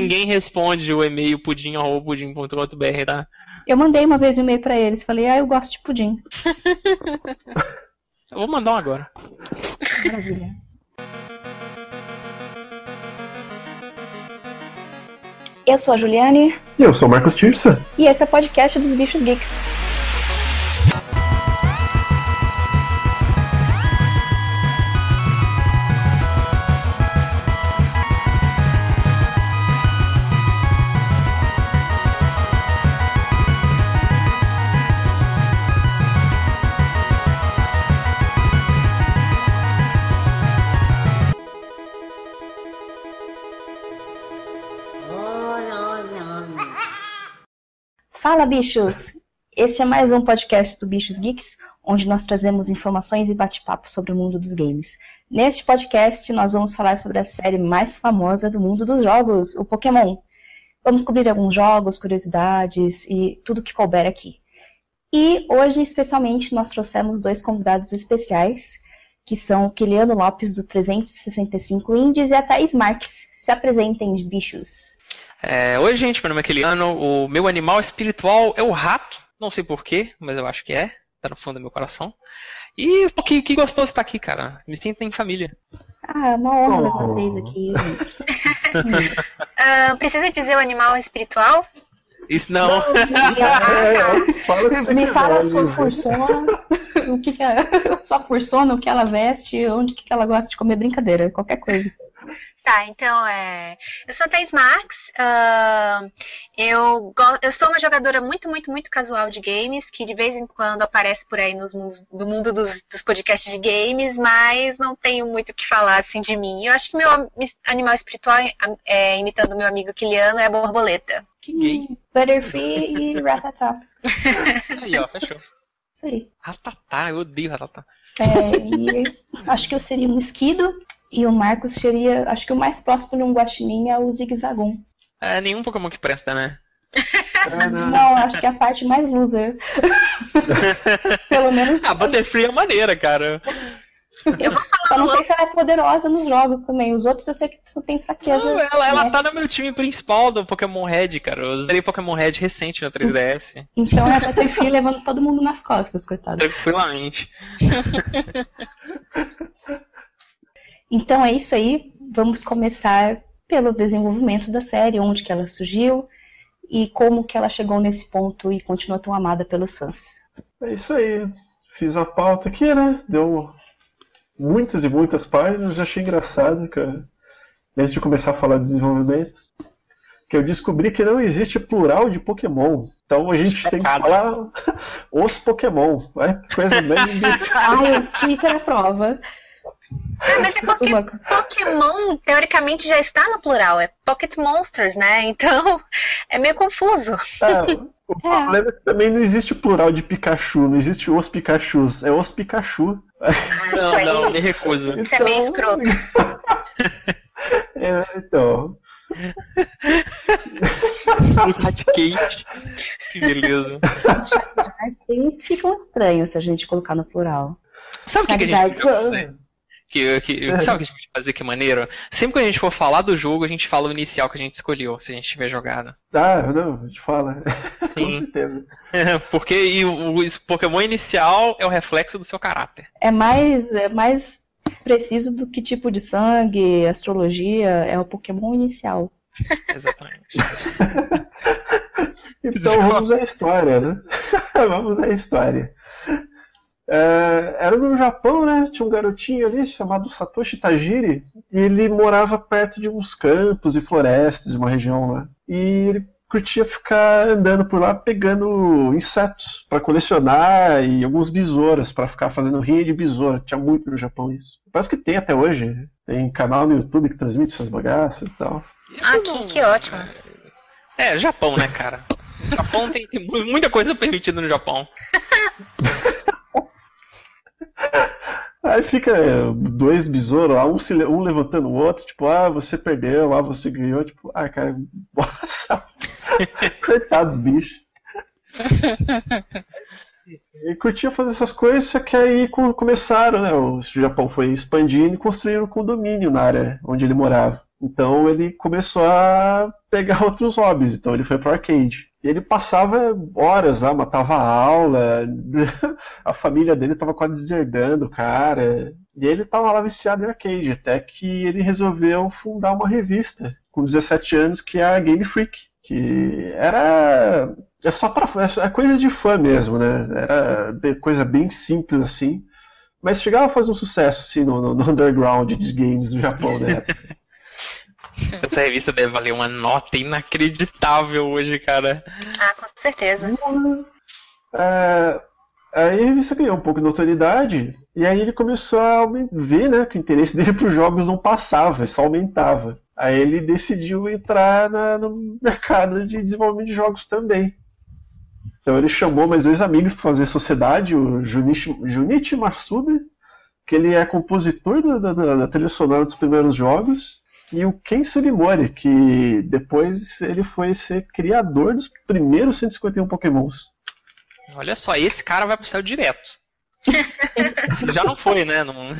ninguém responde o e-mail pudim.pudim.com.br, tá? Eu mandei uma vez um e-mail pra eles, falei, ah, eu gosto de pudim. eu vou mandar um agora. Maravilha. Eu sou a Juliane. E eu sou o Marcos Tirsa. E esse é o podcast dos Bichos Geeks. Fala, bichos! Este é mais um podcast do Bichos Geeks, onde nós trazemos informações e bate-papo sobre o mundo dos games. Neste podcast, nós vamos falar sobre a série mais famosa do mundo dos jogos, o Pokémon. Vamos cobrir alguns jogos, curiosidades e tudo que couber aqui. E hoje, especialmente, nós trouxemos dois convidados especiais, que são o Kiliano Lopes, do 365 Indies, e a Thaís Marques. Se apresentem, bichos. É, Oi, gente, meu nome é Kiliano. O meu animal espiritual é o rato. Não sei porquê, mas eu acho que é. Tá no fundo do meu coração. E pô, que, que gostoso estar aqui, cara. Me sinto em família. Ah, é uma honra oh. vocês aqui. uh, precisa dizer o animal espiritual? Isso não. não fala Me fala a sua fursona, o que, que é, sua fursona, o que ela veste, onde que ela gosta de comer brincadeira, qualquer coisa. Tá, então é. Eu sou a Thais Max. Uh, eu, eu sou uma jogadora muito, muito, muito casual de games, que de vez em quando aparece por aí nos mundos, no mundo dos, dos podcasts de games, mas não tenho muito o que falar assim de mim. Eu acho que meu animal espiritual, é, imitando meu amigo Kiliano, é a borboleta. Que gay. Butterfree e Ratatá. aí, ó, fechou. Isso aí. Ratatá, eu odeio Ratatá. É, e acho que eu seria um esquido. E o Marcos seria, acho que o mais próximo de um guaxinim é o Zigzagoon. É, nenhum Pokémon que presta, né? não, acho que é a parte mais loser. Pelo menos. A Butterfree é maneira, cara. Eu vou falar não sei se ela é poderosa nos jogos também. Os outros eu sei que tem fraqueza. Não, ela, ela né? tá no meu time principal do Pokémon Red, cara. Eu usei Pokémon Red recente na 3DS. Então é a Butterfree levando todo mundo nas costas, coitado. Tranquilamente. Então é isso aí. Vamos começar pelo desenvolvimento da série, onde que ela surgiu e como que ela chegou nesse ponto e continua tão amada pelos fãs. É isso aí. Fiz a pauta aqui, né? Deu muitas e muitas páginas, já achei engraçado, cara. Antes de começar a falar do desenvolvimento, que eu descobri que não existe plural de Pokémon. Então a gente tem que falar os Pokémon. Né? Coisa bem. Ai, o Twitter é a prova. Ah, mas é porque Pokémon, teoricamente, já está no plural. É Pocket Monsters, né? Então, é meio confuso. É, o é. problema é que também não existe plural de Pikachu. Não existe os Pikachus. É os Pikachu. Ah, não, não, me recuso. Isso então... é meio escroto. é, então... Os Hatcast. Que beleza. Que ficam estranhos se a gente colocar no plural. Sabe o que, que a gente que, que, é. sabe o que a gente pode fazer que é maneiro? Sempre que a gente for falar do jogo, a gente fala o inicial que a gente escolheu, se a gente tiver jogado. Ah, não, a gente fala. Sim. Com certeza. Porque e o, o Pokémon inicial é o reflexo do seu caráter. É mais, é mais preciso do que tipo de sangue, astrologia, é o Pokémon inicial. Exatamente. então vamos à história, né? vamos à história. É, era no Japão, né? Tinha um garotinho ali chamado Satoshi Tajiri e ele morava perto de uns campos e florestas de uma região lá. E ele curtia ficar andando por lá pegando insetos para colecionar e alguns besouras para ficar fazendo rinha de besoura. Tinha muito no Japão isso. Parece que tem até hoje. Tem canal no YouTube que transmite essas bagaças e tal. Ah, que, que ótimo. É, Japão, né, cara? Japão tem, tem muita coisa permitida no Japão. Aí fica é, dois besouros lá, um, se, um levantando o outro, tipo, ah, você perdeu, ah, você ganhou, tipo, ah, cara, nossa, coitado dos bichos. E curtia fazer essas coisas, só que aí começaram, né? O Japão foi expandindo e construíram um condomínio na área onde ele morava. Então ele começou a pegar outros hobbies, então ele foi pro arcade. E ele passava horas lá, matava aula, a família dele tava quase deserdando o cara. E ele tava lá viciado em arcade, até que ele resolveu fundar uma revista com 17 anos que é a Game Freak, que era é só para é coisa de fã mesmo, né? Era coisa bem simples assim, mas chegava a fazer um sucesso assim no, no underground de games do Japão, né? Essa revista deve valer uma nota inacreditável hoje, cara. Ah, com certeza. É, aí a revista ganhou um pouco de notoriedade, e aí ele começou a ver né, que o interesse dele por jogos não passava, só aumentava. Aí ele decidiu entrar na, no mercado de desenvolvimento de jogos também. Então ele chamou mais dois amigos para fazer sociedade, o Junichi, Junichi Masuda, que ele é compositor da, da, da trilha sonora dos primeiros jogos, e o Ken Sugimori, que depois ele foi ser criador dos primeiros 151 Pokémons. Olha só, esse cara vai pro céu direto. já não foi, né? Não...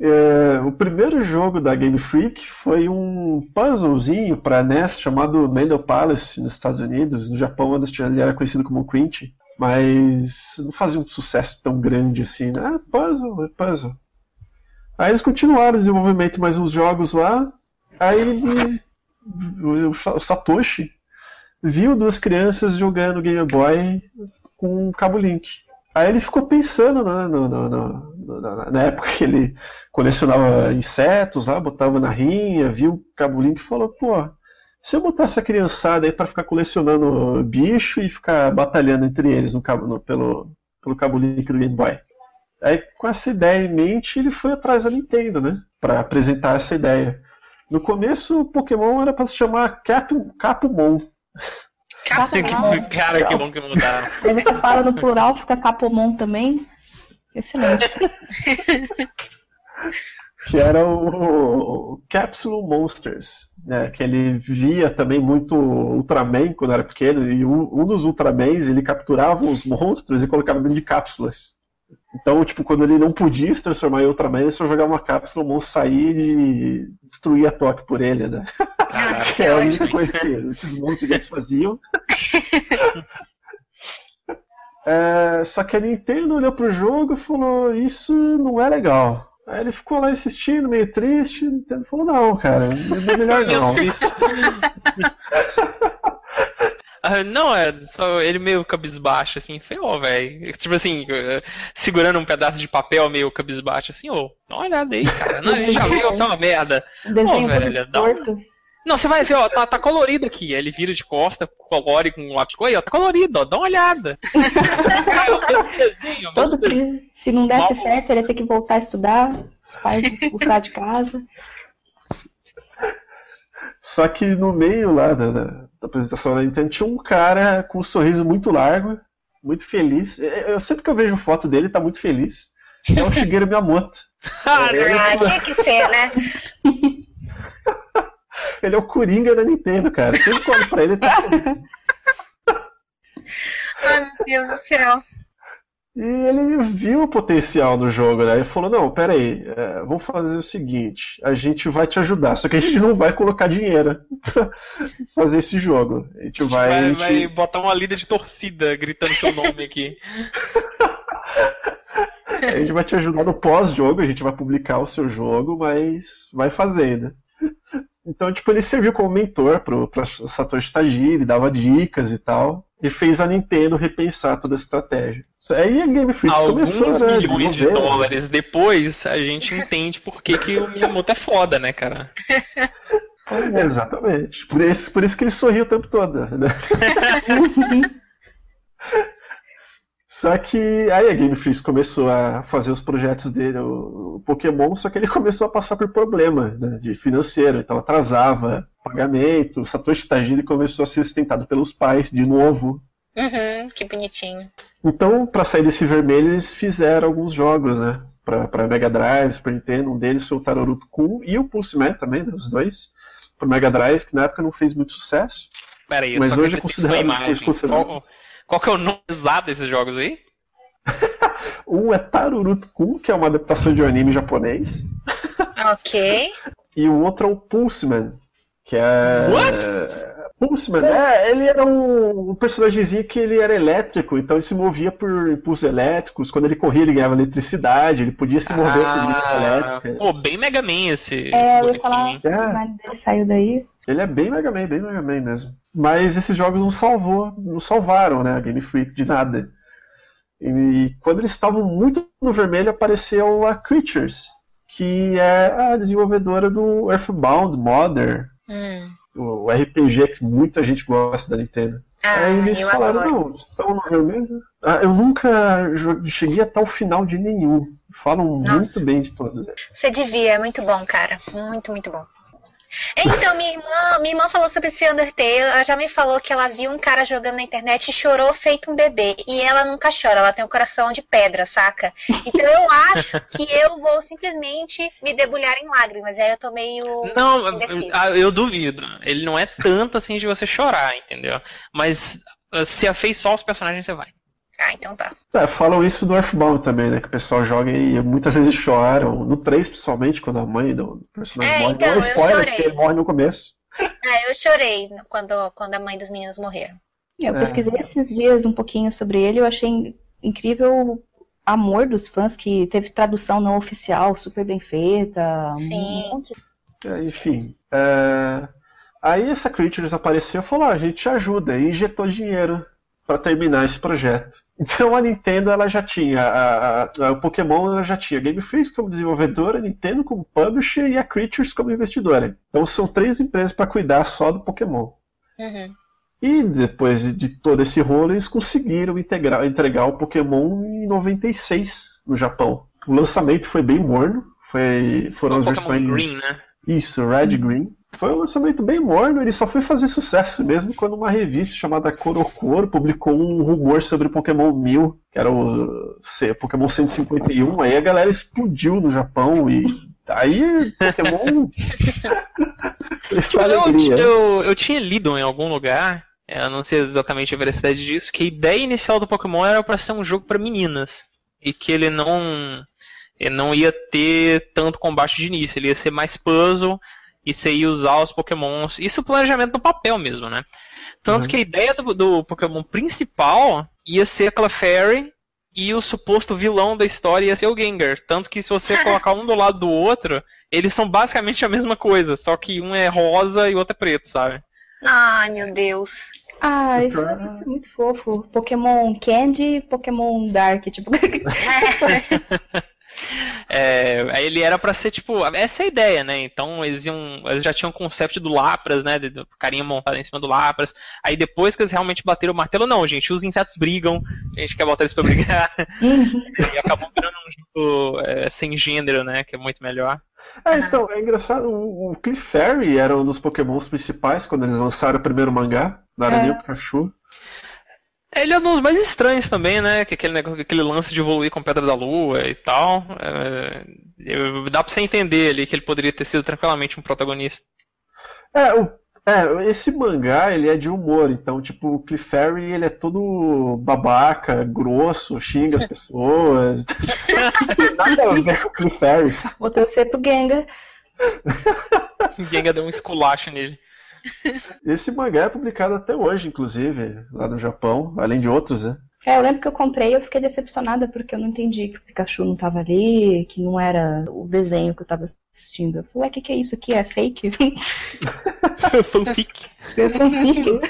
é, o primeiro jogo da Game Freak foi um puzzlezinho para NES chamado Mendel Palace nos Estados Unidos. No Japão ele era conhecido como Quint, mas não fazia um sucesso tão grande assim. Né? puzzle, é puzzle. Aí eles continuaram o desenvolvimento mais uns jogos lá. Aí ele, o Satoshi viu duas crianças jogando Game Boy com cabo Link. Aí ele ficou pensando né, no, no, no, na, na, época que ele colecionava insetos lá, botava na rinha, viu o cabo Link e falou: pô, se eu botar essa criançada aí para ficar colecionando bicho e ficar batalhando entre eles no cabo, pelo, pelo cabo Link do Game Boy. Aí, com essa ideia em mente, ele foi atrás da Nintendo, né? Para apresentar essa ideia. No começo, o Pokémon era para se chamar Cap Capumon. Capumon. Cara, que bom que mudaram. Aí você fala no plural, fica Capumon também. Excelente. que era o, o Capsule Monsters, né, que ele via também muito Ultraman quando era pequeno, e um, um dos Ultramans ele capturava os monstros e colocava dentro de cápsulas. Então, tipo, quando ele não podia se transformar em Ultraman, ele só jogava uma cápsula, o monstro sair e destruir a Toque por ele, né? Caraca, que é a única coisa que esses monstros gigantes faziam. é, só que a Nintendo olhou pro jogo e falou, isso não é legal. Aí ele ficou lá insistindo, meio triste, a Nintendo falou, não, cara, não é melhor não. Ah, não, é só ele meio cabisbaixo, assim, feio, velho. Tipo assim, eh, segurando um pedaço de papel meio cabisbaixo, assim, ô, dá uma olhada aí, cara. Não, ele já viu, é uma merda. Desenho ô, velho, dá Não, você vai ver, ó, tá, tá colorido aqui. Aí ele vira de costa, colore com um lápis aí, ó, tá colorido, ó, dá uma olhada. desenho, Todo que, se não desse Mal... certo, ele ia ter que voltar a estudar, os pais expulsar de casa. Só que no meio lá da, da, apresentação da Nintendo tinha um cara com um sorriso muito largo, muito feliz. Eu sempre que eu vejo foto dele, tá muito feliz. É o Shigeru Miyamoto. ah, é, tinha que ser, né? ele é o Coringa da Nintendo, cara. Sempre olho pra ele, tá Ai, meu Deus do céu. E ele viu o potencial do jogo, né? Ele falou, não, peraí, é, vamos fazer o seguinte, a gente vai te ajudar, só que a gente não vai colocar dinheiro pra fazer esse jogo. A gente vai. Vai, a gente... vai botar uma lida de torcida gritando seu nome aqui. a gente vai te ajudar no pós-jogo, a gente vai publicar o seu jogo, mas vai fazendo. Então, tipo, ele serviu como mentor pro, pro Satoshi Tajiri, dava dicas e tal, e fez a Nintendo repensar toda a estratégia. Aí a Game Freak Alguns começou, né, milhões de dólares depois, a gente entende por que, que o Miyamoto é foda, né, cara? É. Exatamente. Por isso, por isso que ele sorriu o tempo todo, né? Só que aí a Game Freak começou a fazer os projetos dele, o, Pokémon, só que ele começou a passar por problema né, de financeiro, então atrasava pagamento, o Satoshi Tajiri começou a ser sustentado pelos pais de novo. Uhum, que bonitinho. Então, para sair desse vermelho, eles fizeram alguns jogos, né? Para Mega Drive, Super Nintendo, um deles foi o Taroruto Kun e o Pulse Man também, né, os dois. Pro Mega Drive, que na época não fez muito sucesso. Pera aí, mas hoje é considerado, imagem. Qual, qual que é o nome exato desses jogos aí? um é Taruruto Kun, que é uma adaptação de um anime japonês. Ok. E o outro é o Pulseman, que é. What? Pulseman, é, ele era um, um personagemzinho que ele era elétrico, então ele se movia por impulsos elétricos. Quando ele corria, ele ganhava eletricidade, ele podia se mover por Ah, elétrica. pô, bem Mega Man esse, É, esse eu ia falar, o design dele saiu daí. Ele é bem Mega Man, bem Mega Man mesmo. Mas esses jogos não salvou, não salvaram, né, a Game Freak de nada. E quando eles estavam muito no vermelho, apareceu a Creatures, que é a desenvolvedora do Earthbound Modern, Hum. o RPG que muita gente gosta da Nintendo. Ah, Aí eles eu falaram, adoro. não, estão no vermelho. Ah, eu nunca cheguei até o final de nenhum. Falam Nossa. muito bem de todos. Você devia, é muito bom, cara. Muito, muito bom. Então, minha irmã, minha irmã falou sobre esse Undertale. Ela já me falou que ela viu um cara jogando na internet e chorou feito um bebê. E ela nunca chora, ela tem um coração de pedra, saca? Então eu acho que eu vou simplesmente me debulhar em lágrimas. E aí eu tô meio. Não, indecisa. ah, eu duvido. Ele não é tanto assim de você chorar, entendeu? Mas ah, se afeiçoar os personagens, você vai. Ah, então tá. É, falam isso do Earthbound também, né? Que o pessoal joga e muitas vezes choram. No 3, principalmente, quando a mãe do personagem É, morre. então, não é eu spoiler, chorei. porque ele morre no começo. É, eu chorei quando, quando a mãe dos meninos morreram. Eu É. pesquisei esses dias um pouquinho sobre ele, eu achei in- incrível o amor dos fãs, que teve tradução não oficial, super bem feita. um Sim. monte de- É, enfim. é, Aí essa Creatures apareceu e falou: ah, a gente te ajuda. E injetou dinheiro para terminar esse projeto. Então a Nintendo ela já tinha, a, a- a- o Pokémon ela já tinha a Game Freak como desenvolvedora, a Nintendo como publisher e a Creatures como investidora. Então são três empresas para cuidar só do Pokémon. Uhum. E depois de todo esse rolo, eles conseguiram integrar, entregar o Pokémon em 96 no Japão. O lançamento foi bem morno, foi, foram O as Pokémon versões. Green, né? Isso, Red e Green. Foi um lançamento bem morno, ele só foi fazer sucesso mesmo quando uma revista chamada Korokoro publicou um rumor sobre Pokémon 1000, que era o C- Pokémon 151, aí a galera explodiu no Japão e aí Pokémon. É Eu, eu, eu tinha lido em algum lugar, eu não sei exatamente a veracidade disso, que a ideia inicial do Pokémon era para ser um jogo para meninas. E que ele não, ele não ia ter tanto combate de início, ele ia ser mais puzzle e você ia usar os Pokémons. Isso é o planejamento do papel mesmo, né? Tanto Uhum. que a ideia do, do Pokémon principal ia ser a Clefairy e o suposto vilão da história ia ser o Gengar. Tanto que se você colocar um do lado do outro, eles são basicamente a mesma coisa, só que um é rosa e o outro é preto, sabe? Ai, meu Deus. Ah, isso é muito fofo. Pokémon Candy, Pokémon Dark, tipo. É, aí ele era pra ser tipo, essa é a ideia, né? Então eles iam, eles já tinham o conceito do Lapras, né? Do carinha montado em cima do Lapras. Aí depois que eles realmente bateram o martelo, não, gente, os insetos brigam, a gente quer botar eles pra brigar. e acabou virando um jogo é, sem gênero, né? Que é muito melhor. É, então, é engraçado, o, o Clefairy era um dos pokémons principais quando eles lançaram o primeiro mangá, da Aranha É. Pikachu. Ele é um dos mais estranhos também, né? Que aquele, negócio- aquele lance de evoluir com Pedra da Lua e tal. É, dá pra você entender ali que ele poderia ter sido tranquilamente um protagonista. É, o- é, esse mangá, ele é de humor, então, tipo, o Clefairy, ele é todo babaca, grosso, xinga as pessoas. Não tem nada a ver com o Clefairy, sabe? Vou torcer pro Gengar. O Gengar deu um esculacho nele. Esse mangá é publicado até hoje, inclusive, lá no Japão, além de outros, né? É, eu lembro que eu comprei e eu fiquei decepcionada porque eu não entendi que o Pikachu não tava ali, que não era o desenho que eu tava assistindo. Eu falei, ué, o que, que é isso aqui? É fake? Fanfic. É fanfic.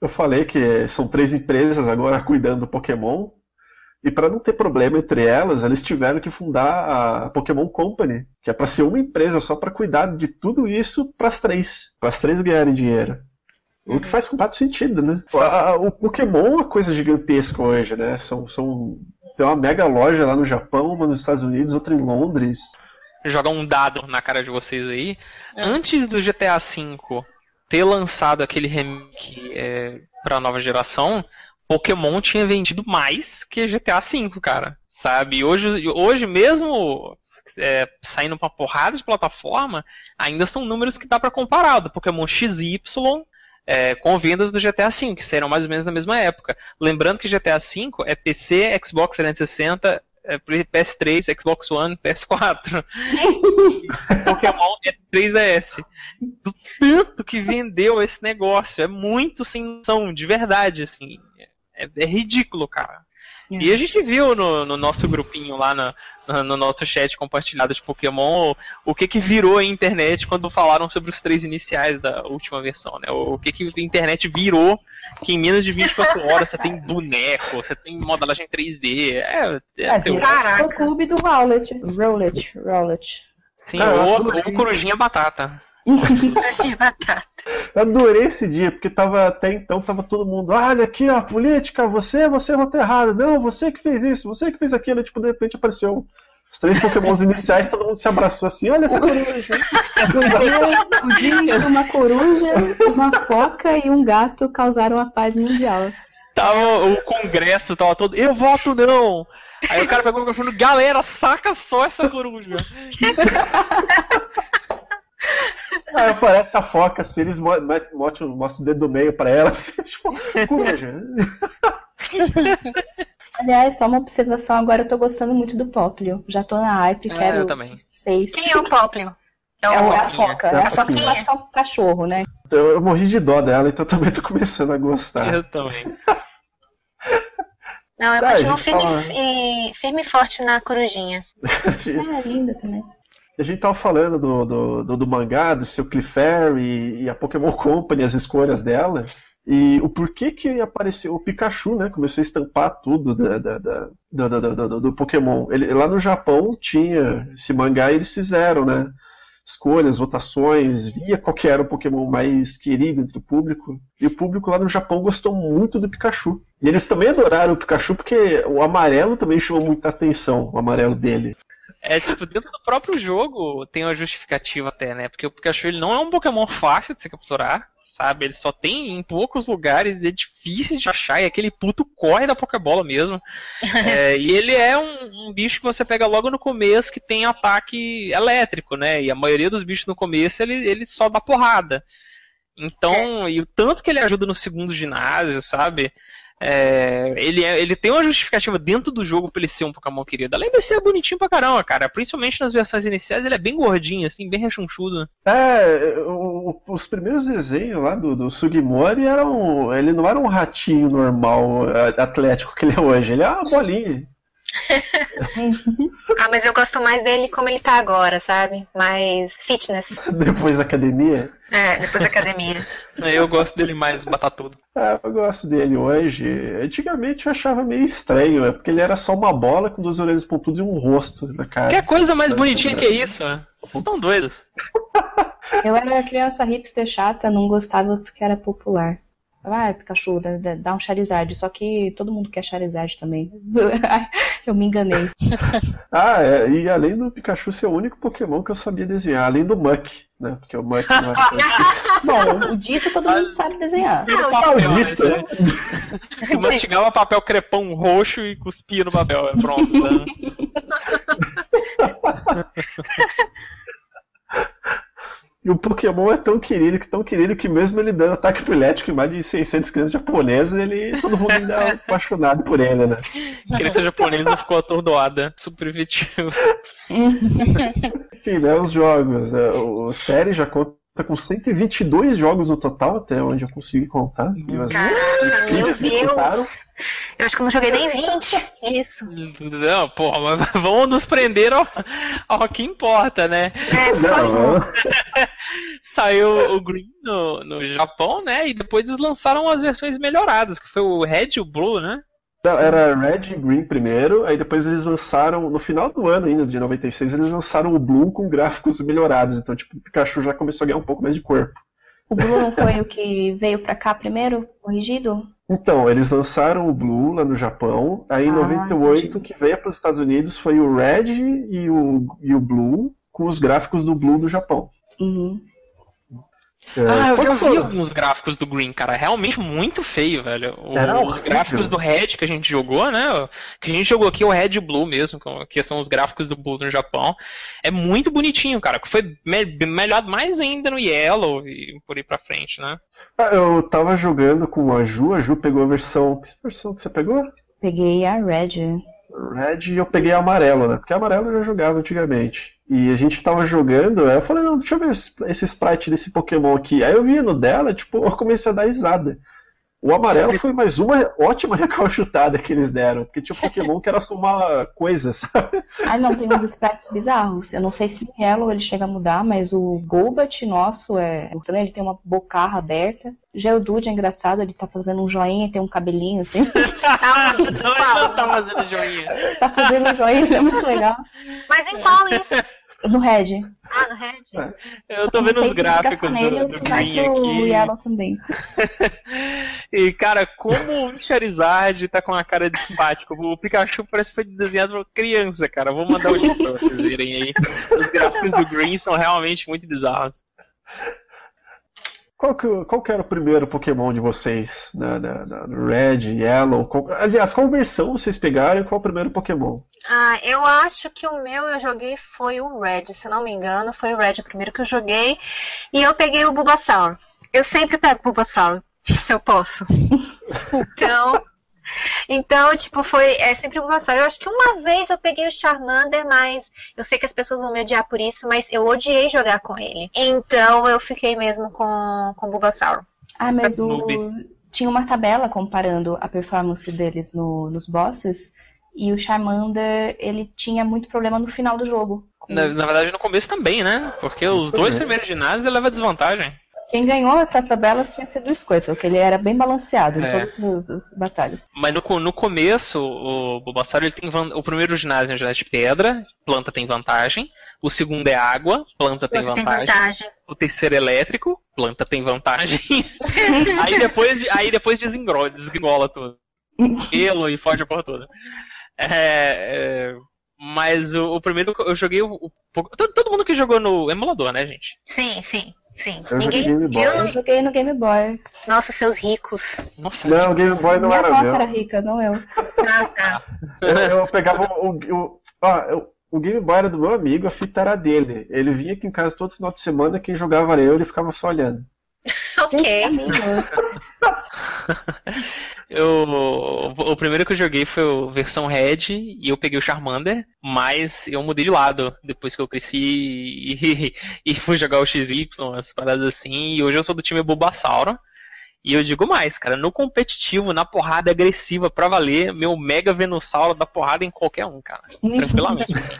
Eu falei que são três empresas agora cuidando do Pokémon. E para não ter problema entre elas, eles tiveram que fundar a Pokémon Company, que é para ser uma empresa só para cuidar de tudo isso para as três, para as três ganharem dinheiro. O que faz completo sentido, né? A- a- O Pokémon é uma coisa gigantesca hoje, né? São, são, tem uma mega loja lá no Japão, uma nos Estados Unidos, outra em Londres. Jogar um dado na cara de vocês aí. Antes do GTA V ter lançado aquele remake é, pra nova geração, Pokémon tinha vendido mais que GTA V, cara. Sabe? Hoje, hoje mesmo é, saindo pra porrada de plataforma, ainda são números que dá pra comparar. Do Pokémon XY é, com vendas do GTA V, que serão mais ou menos na mesma época. Lembrando que GTA V é PC, Xbox 360, é PS3, Xbox One, PS4. Pokémon é 3DS. Do tanto que vendeu esse negócio. É muito sem noção, de verdade, assim. É, é ridículo, cara. E a gente viu no, no nosso grupinho lá no, no, nosso chat compartilhado de Pokémon o que que virou a internet quando falaram sobre os três iniciais da última versão, né? O que que a internet virou que em menos de 24 horas você tem boneco, você tem modelagem 3D. É, é, é Caraca. o clube do Rowlet. Rowlet, Rowlet. Sim, ou, ou Corujinha Batata. Corujinha Batata. Eu adorei esse dia, porque tava, até então tava todo mundo, ah, olha aqui, ó, política, você, você votou errado. Não, você que fez isso, você que fez aquilo. tipo, de repente apareceu os três pokémons iniciais, todo mundo se abraçou assim, olha essa coruja. o dia, uma coruja, uma foca e um gato causaram a paz mundial. Tava o congresso, tava todo, eu voto não! Aí o cara pegou o microfone, galera, saca só essa coruja. Aí aparece a foca, assim, eles mostram, mostram o dedo do meio pra ela, assim, tipo, coruja. Aliás, só uma observação, agora eu tô gostando muito do Poplio. Já tô na hype, é, quero eu também. seis. Quem é o Poplio? É, o, é a foca. É a foquinha. Acho que é um cachorro, né? Eu, eu, morri de dó dela, então também tô começando a gostar. Eu também. Não, eu tá, continuo firme, fala... e, firme e forte na corujinha. é, linda também. A gente tava falando do, do, do, do mangá, do seu Cliffhair e, e, a Pokémon Company, as escolhas dela. E o porquê que apareceu o Pikachu, né? Começou a estampar tudo da, da, da, do, do, Pokémon. Ele, lá no Japão tinha esse mangá e eles fizeram, né? Escolhas, votações, via qual era o Pokémon mais querido entre o público. E o público lá no Japão gostou muito do Pikachu. E eles também adoraram o Pikachu porque o amarelo também chamou muita atenção, o amarelo dele. É tipo, dentro do próprio jogo tem uma justificativa até, né? Porque o Pikachu ele não é um Pokémon fácil de se capturar, sabe? Ele só tem em poucos lugares, é difícil de achar, e aquele puto corre da Pokébola mesmo. é, e ele é um, um, bicho que você pega logo no começo que tem ataque elétrico, né? E a maioria dos bichos no começo ele, ele só dá porrada. Então, é. e o tanto que ele ajuda no segundo ginásio, sabe? É, ele, é, ele tem uma justificativa dentro do jogo pra ele ser um Pokémon querido. Além de ser bonitinho pra caramba, cara. Principalmente nas versões iniciais, ele é bem gordinho, assim, bem rechonchudo. É, o, os primeiros desenhos lá do, do Sugimori eram. Ele não era um ratinho normal, atlético que ele é hoje. Ele é uma bolinha. ah, mas eu gosto mais dele como ele tá agora, sabe? Mais fitness. Depois da academia? É, depois da academia. eu gosto dele mais batatudo. É, eu gosto dele hoje. Antigamente eu achava meio estranho, é porque ele era só uma bola com duas orelhas pontudas e um rosto na cara. Que coisa mais bonitinha que isso? Vocês estão doidos. Eu era criança hipster chata, não gostava porque era popular. Ah, Pikachu, dá um Charizard. Só que todo mundo quer Charizard também. eu me enganei. ah, é, e além do Pikachu ser o único Pokémon que eu sabia desenhar, além do Muck, né? Porque o Muck não é. Bom, o Dito todo mundo sabe desenhar. Ah, o Dito. Né? Se mastigava papel crepom roxo e cuspia no papel, é pronto. Né? E o Pokémon é tão querido, que tão querido, que mesmo ele dando ataque epilético em mais de 600 crianças japonesas, ele, todo mundo ainda é apaixonado por ele, né? A criança japonesa ficou atordoada, super. Enfim, né, os jogos. É, o série já conta Tá com 122 jogos no total, até onde eu consegui contar. Caraca, meu Deus! Eu acho que eu não joguei nem 20. Isso. Não, porra, mas vamos nos prender ao, ao que importa, né? É, só Saiu o Green no, no Japão, né? E depois eles lançaram as versões melhoradas, que foi o Red e o Blue, né? Não, era Red e Green primeiro, aí depois eles lançaram, no final do ano ainda, de 96, eles lançaram o Blue com gráficos melhorados. Então, tipo, o Pikachu já começou a ganhar um pouco mais de corpo. O Blue não foi o que veio pra cá primeiro, corrigido? Então, eles lançaram o Blue lá no Japão, aí em ah, 98 o que veio para os Estados Unidos foi o Red e o, e o Blue, com os gráficos do Blue do Japão. Uhum. É, ah, eu já vi alguns gráficos do Green, cara. Realmente muito feio, velho. O, os gráficos do Red que a gente jogou, né? Que a gente jogou aqui, o Red Blue mesmo, que são os gráficos do Blue no Japão. É muito bonitinho, cara. Foi me melhor mais ainda no Yellow e por aí pra frente, né? Ah, eu tava jogando com a Ju, a Ju pegou a versão. Que versão que você pegou? Peguei a Red. Red e eu peguei amarelo, né? Porque amarelo eu já jogava antigamente. E a gente tava jogando, aí eu falei, não, deixa eu ver esse sprite desse Pokémon aqui. Aí eu vi no dela, tipo, eu comecei a dar risada. O amarelo foi mais uma ótima recalchutada que eles deram, porque tinha um Pokémon que era só uma coisa, sabe? Ah, não, tem uns sprites bizarros. Eu não sei se em Yellow ele chega a mudar, mas o Golbat nosso é. Ele tem uma bocarra aberta. O Geodude é engraçado, ele tá fazendo um joinha e tem um cabelinho assim. Ah, não, ele não tá fazendo joinha. tá fazendo um joinha, é muito legal. Mas em qual isso? No Red. Ah, no Red? Eu tô vendo os gráficos nele, do, do Green aqui. O Yellow também. e, cara, como o Charizard tá com a cara de simpático. O Pikachu parece que foi desenhado por criança, cara. Vou mandar o link pra vocês verem aí. Os gráficos do Green são realmente muito bizarros. Qual que, qual que era o primeiro Pokémon de vocês? Na, na, na Red, Yellow? Qual, aliás, qual versão vocês pegaram e qual o primeiro Pokémon? Ah, eu acho que o meu eu joguei foi o Red, se não me engano, foi o Red o primeiro que eu joguei. E eu peguei o Bulbasaur. Eu sempre pego o Bulbasaur, se eu posso. então, então, tipo, foi é sempre uma história. Eu acho que uma vez eu peguei o Charmander, mas eu sei que as pessoas vão me odiar por isso, mas eu odiei jogar com ele. Então eu fiquei mesmo com, com o Bulbasaur. Ah, mas o... tinha uma tabela comparando a performance deles no, nos bosses. E o Charmander, ele tinha muito problema no final do jogo. Na, na verdade, no começo também, né? Porque os dois primeiros ginásios ele leva desvantagem. Quem ganhou essas tabelas tinha sido o Squirtle, que ele era bem balanceado em é. todas as, batalhas. Mas no, no começo, o Bulbasaur ele tem o primeiro ginásio já é de pedra, planta tem vantagem. O segundo é água, planta tem vantagem. tem vantagem. O terceiro é elétrico, planta tem vantagem. aí depois, aí depois desengrola, desgringola tudo. Gelo e foge a porra toda. É, é, mas o, o, primeiro eu joguei o, o, todo, todo mundo que jogou no emulador, né, gente? Sim, sim. Sim. Eu Ninguém. Joguei eu, não... eu joguei no Game Boy. Nossa, seus ricos. Nossa, não, o Game Boy não Minha era meu. era rica, não eu. Ah, tá. eu, eu pegava o. o, ah, eu, o Game Boy era do meu amigo, a fita era dele. Ele vinha aqui em casa todo final de semana, quem jogava era eu, ele ficava só olhando. ok. eu, o primeiro que eu joguei foi a versão Red e eu peguei o Charmander, mas eu mudei de lado depois que eu cresci e, e fui jogar o XY, as paradas assim, e hoje eu sou do time Bulbasauro. E eu digo mais, cara, no competitivo, na porrada agressiva pra valer, meu Mega Venusauro dá porrada em qualquer um, cara. Tranquilamente, assim.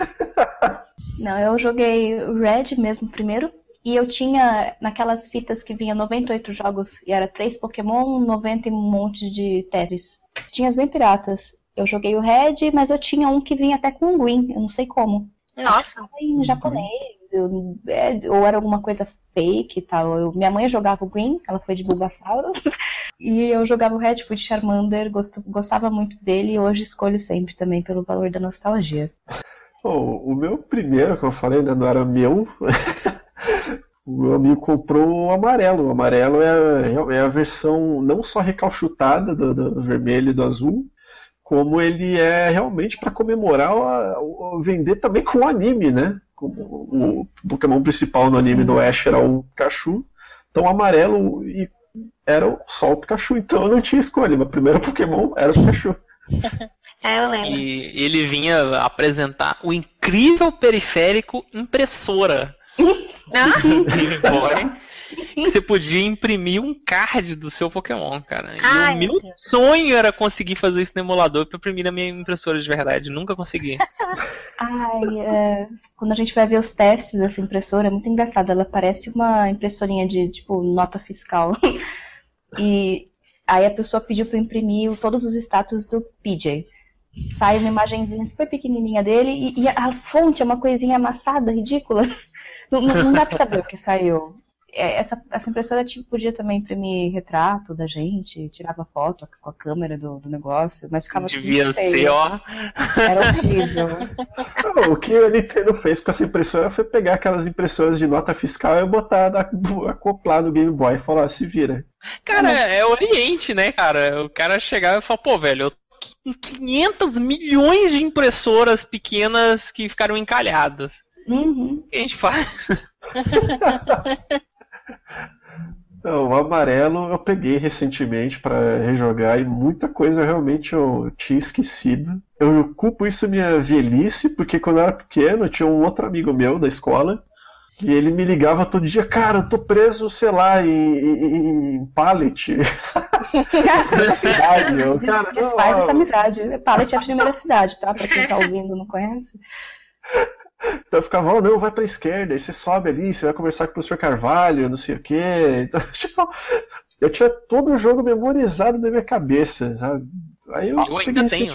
Não, eu joguei Red mesmo primeiro, e eu tinha naquelas fitas que vinha 98 jogos e era 3 Pokémon, 90 e um monte de Tetris. Tinha as bem piratas. Eu joguei o Red, mas eu tinha um que vinha até com o Green, eu não sei como. Nossa! Em japonês, eu, é, ou era alguma coisa fake e tal. Eu, minha mãe jogava o Green, ela foi de Bulbasauro. e eu jogava o Red, fui de Charmander, gosto, gostava muito dele e hoje escolho sempre também pelo valor da nostalgia. Oh, o meu primeiro, que eu falei, ainda não era meu. o meu amigo comprou o amarelo. O amarelo é a, é a versão não só recalchutada do, do, vermelho e do azul, como ele é realmente para comemorar o, o, vender também com o anime, né? O, o Pokémon principal no anime Sim. do Ash era o Pikachu. Então o amarelo e era só o Pikachu, então eu não tinha escolha. Meu primeiro Pokémon era o Pikachu. É, eu lembro. E ele vinha apresentar o incrível periférico impressora. Game Boy. Você podia imprimir um card do seu Pokémon, cara. Ai, e o meu sonho era conseguir fazer isso no emulador pra imprimir na minha impressora de verdade. Nunca consegui. Ai, é, quando a gente vai ver os testes dessa impressora, é muito engraçado. Ela parece uma impressorinha de, tipo, nota fiscal. e aí a pessoa pediu pra imprimir todos os status do PJ sai uma imagenzinha super pequenininha dele e, e, a fonte é uma coisinha amassada, ridícula. Não, não dá pra saber o que saiu. É, essa, essa impressora tipo, podia também imprimir retrato da gente, tirava foto com a câmera do, do negócio, mas ficava Devia ser, ó. Era horrível. Não, o que a Nintendo fez com essa impressora foi pegar aquelas impressoras de nota fiscal e botar acoplar no Game Boy e falar, se vira. Cara, é, é Oriente, né, cara? O cara chegava e falava, pô, velho, eu 500 milhões de impressoras pequenas que ficaram encalhadas. Uhum. O que a gente faz? Não, o amarelo eu peguei recentemente para rejogar e muita coisa realmente eu tinha esquecido. Eu culpo isso minha velhice, porque quando eu era pequeno, tinha um outro amigo meu da escola que ele me ligava todo dia, cara, eu tô preso, sei lá, em, em, em pallet. cidade, meu. Cara, Desfaz essa amizade. Pallet é a primeira cidade, tá? Pra quem tá ouvindo não conhece. Então eu ficava, oh, não, vai pra esquerda, aí você sobe ali, você vai conversar com o professor Carvalho, não sei o quê. Então, tipo, eu tinha todo o jogo memorizado na minha cabeça, sabe? Aí eu, eu ainda tenho.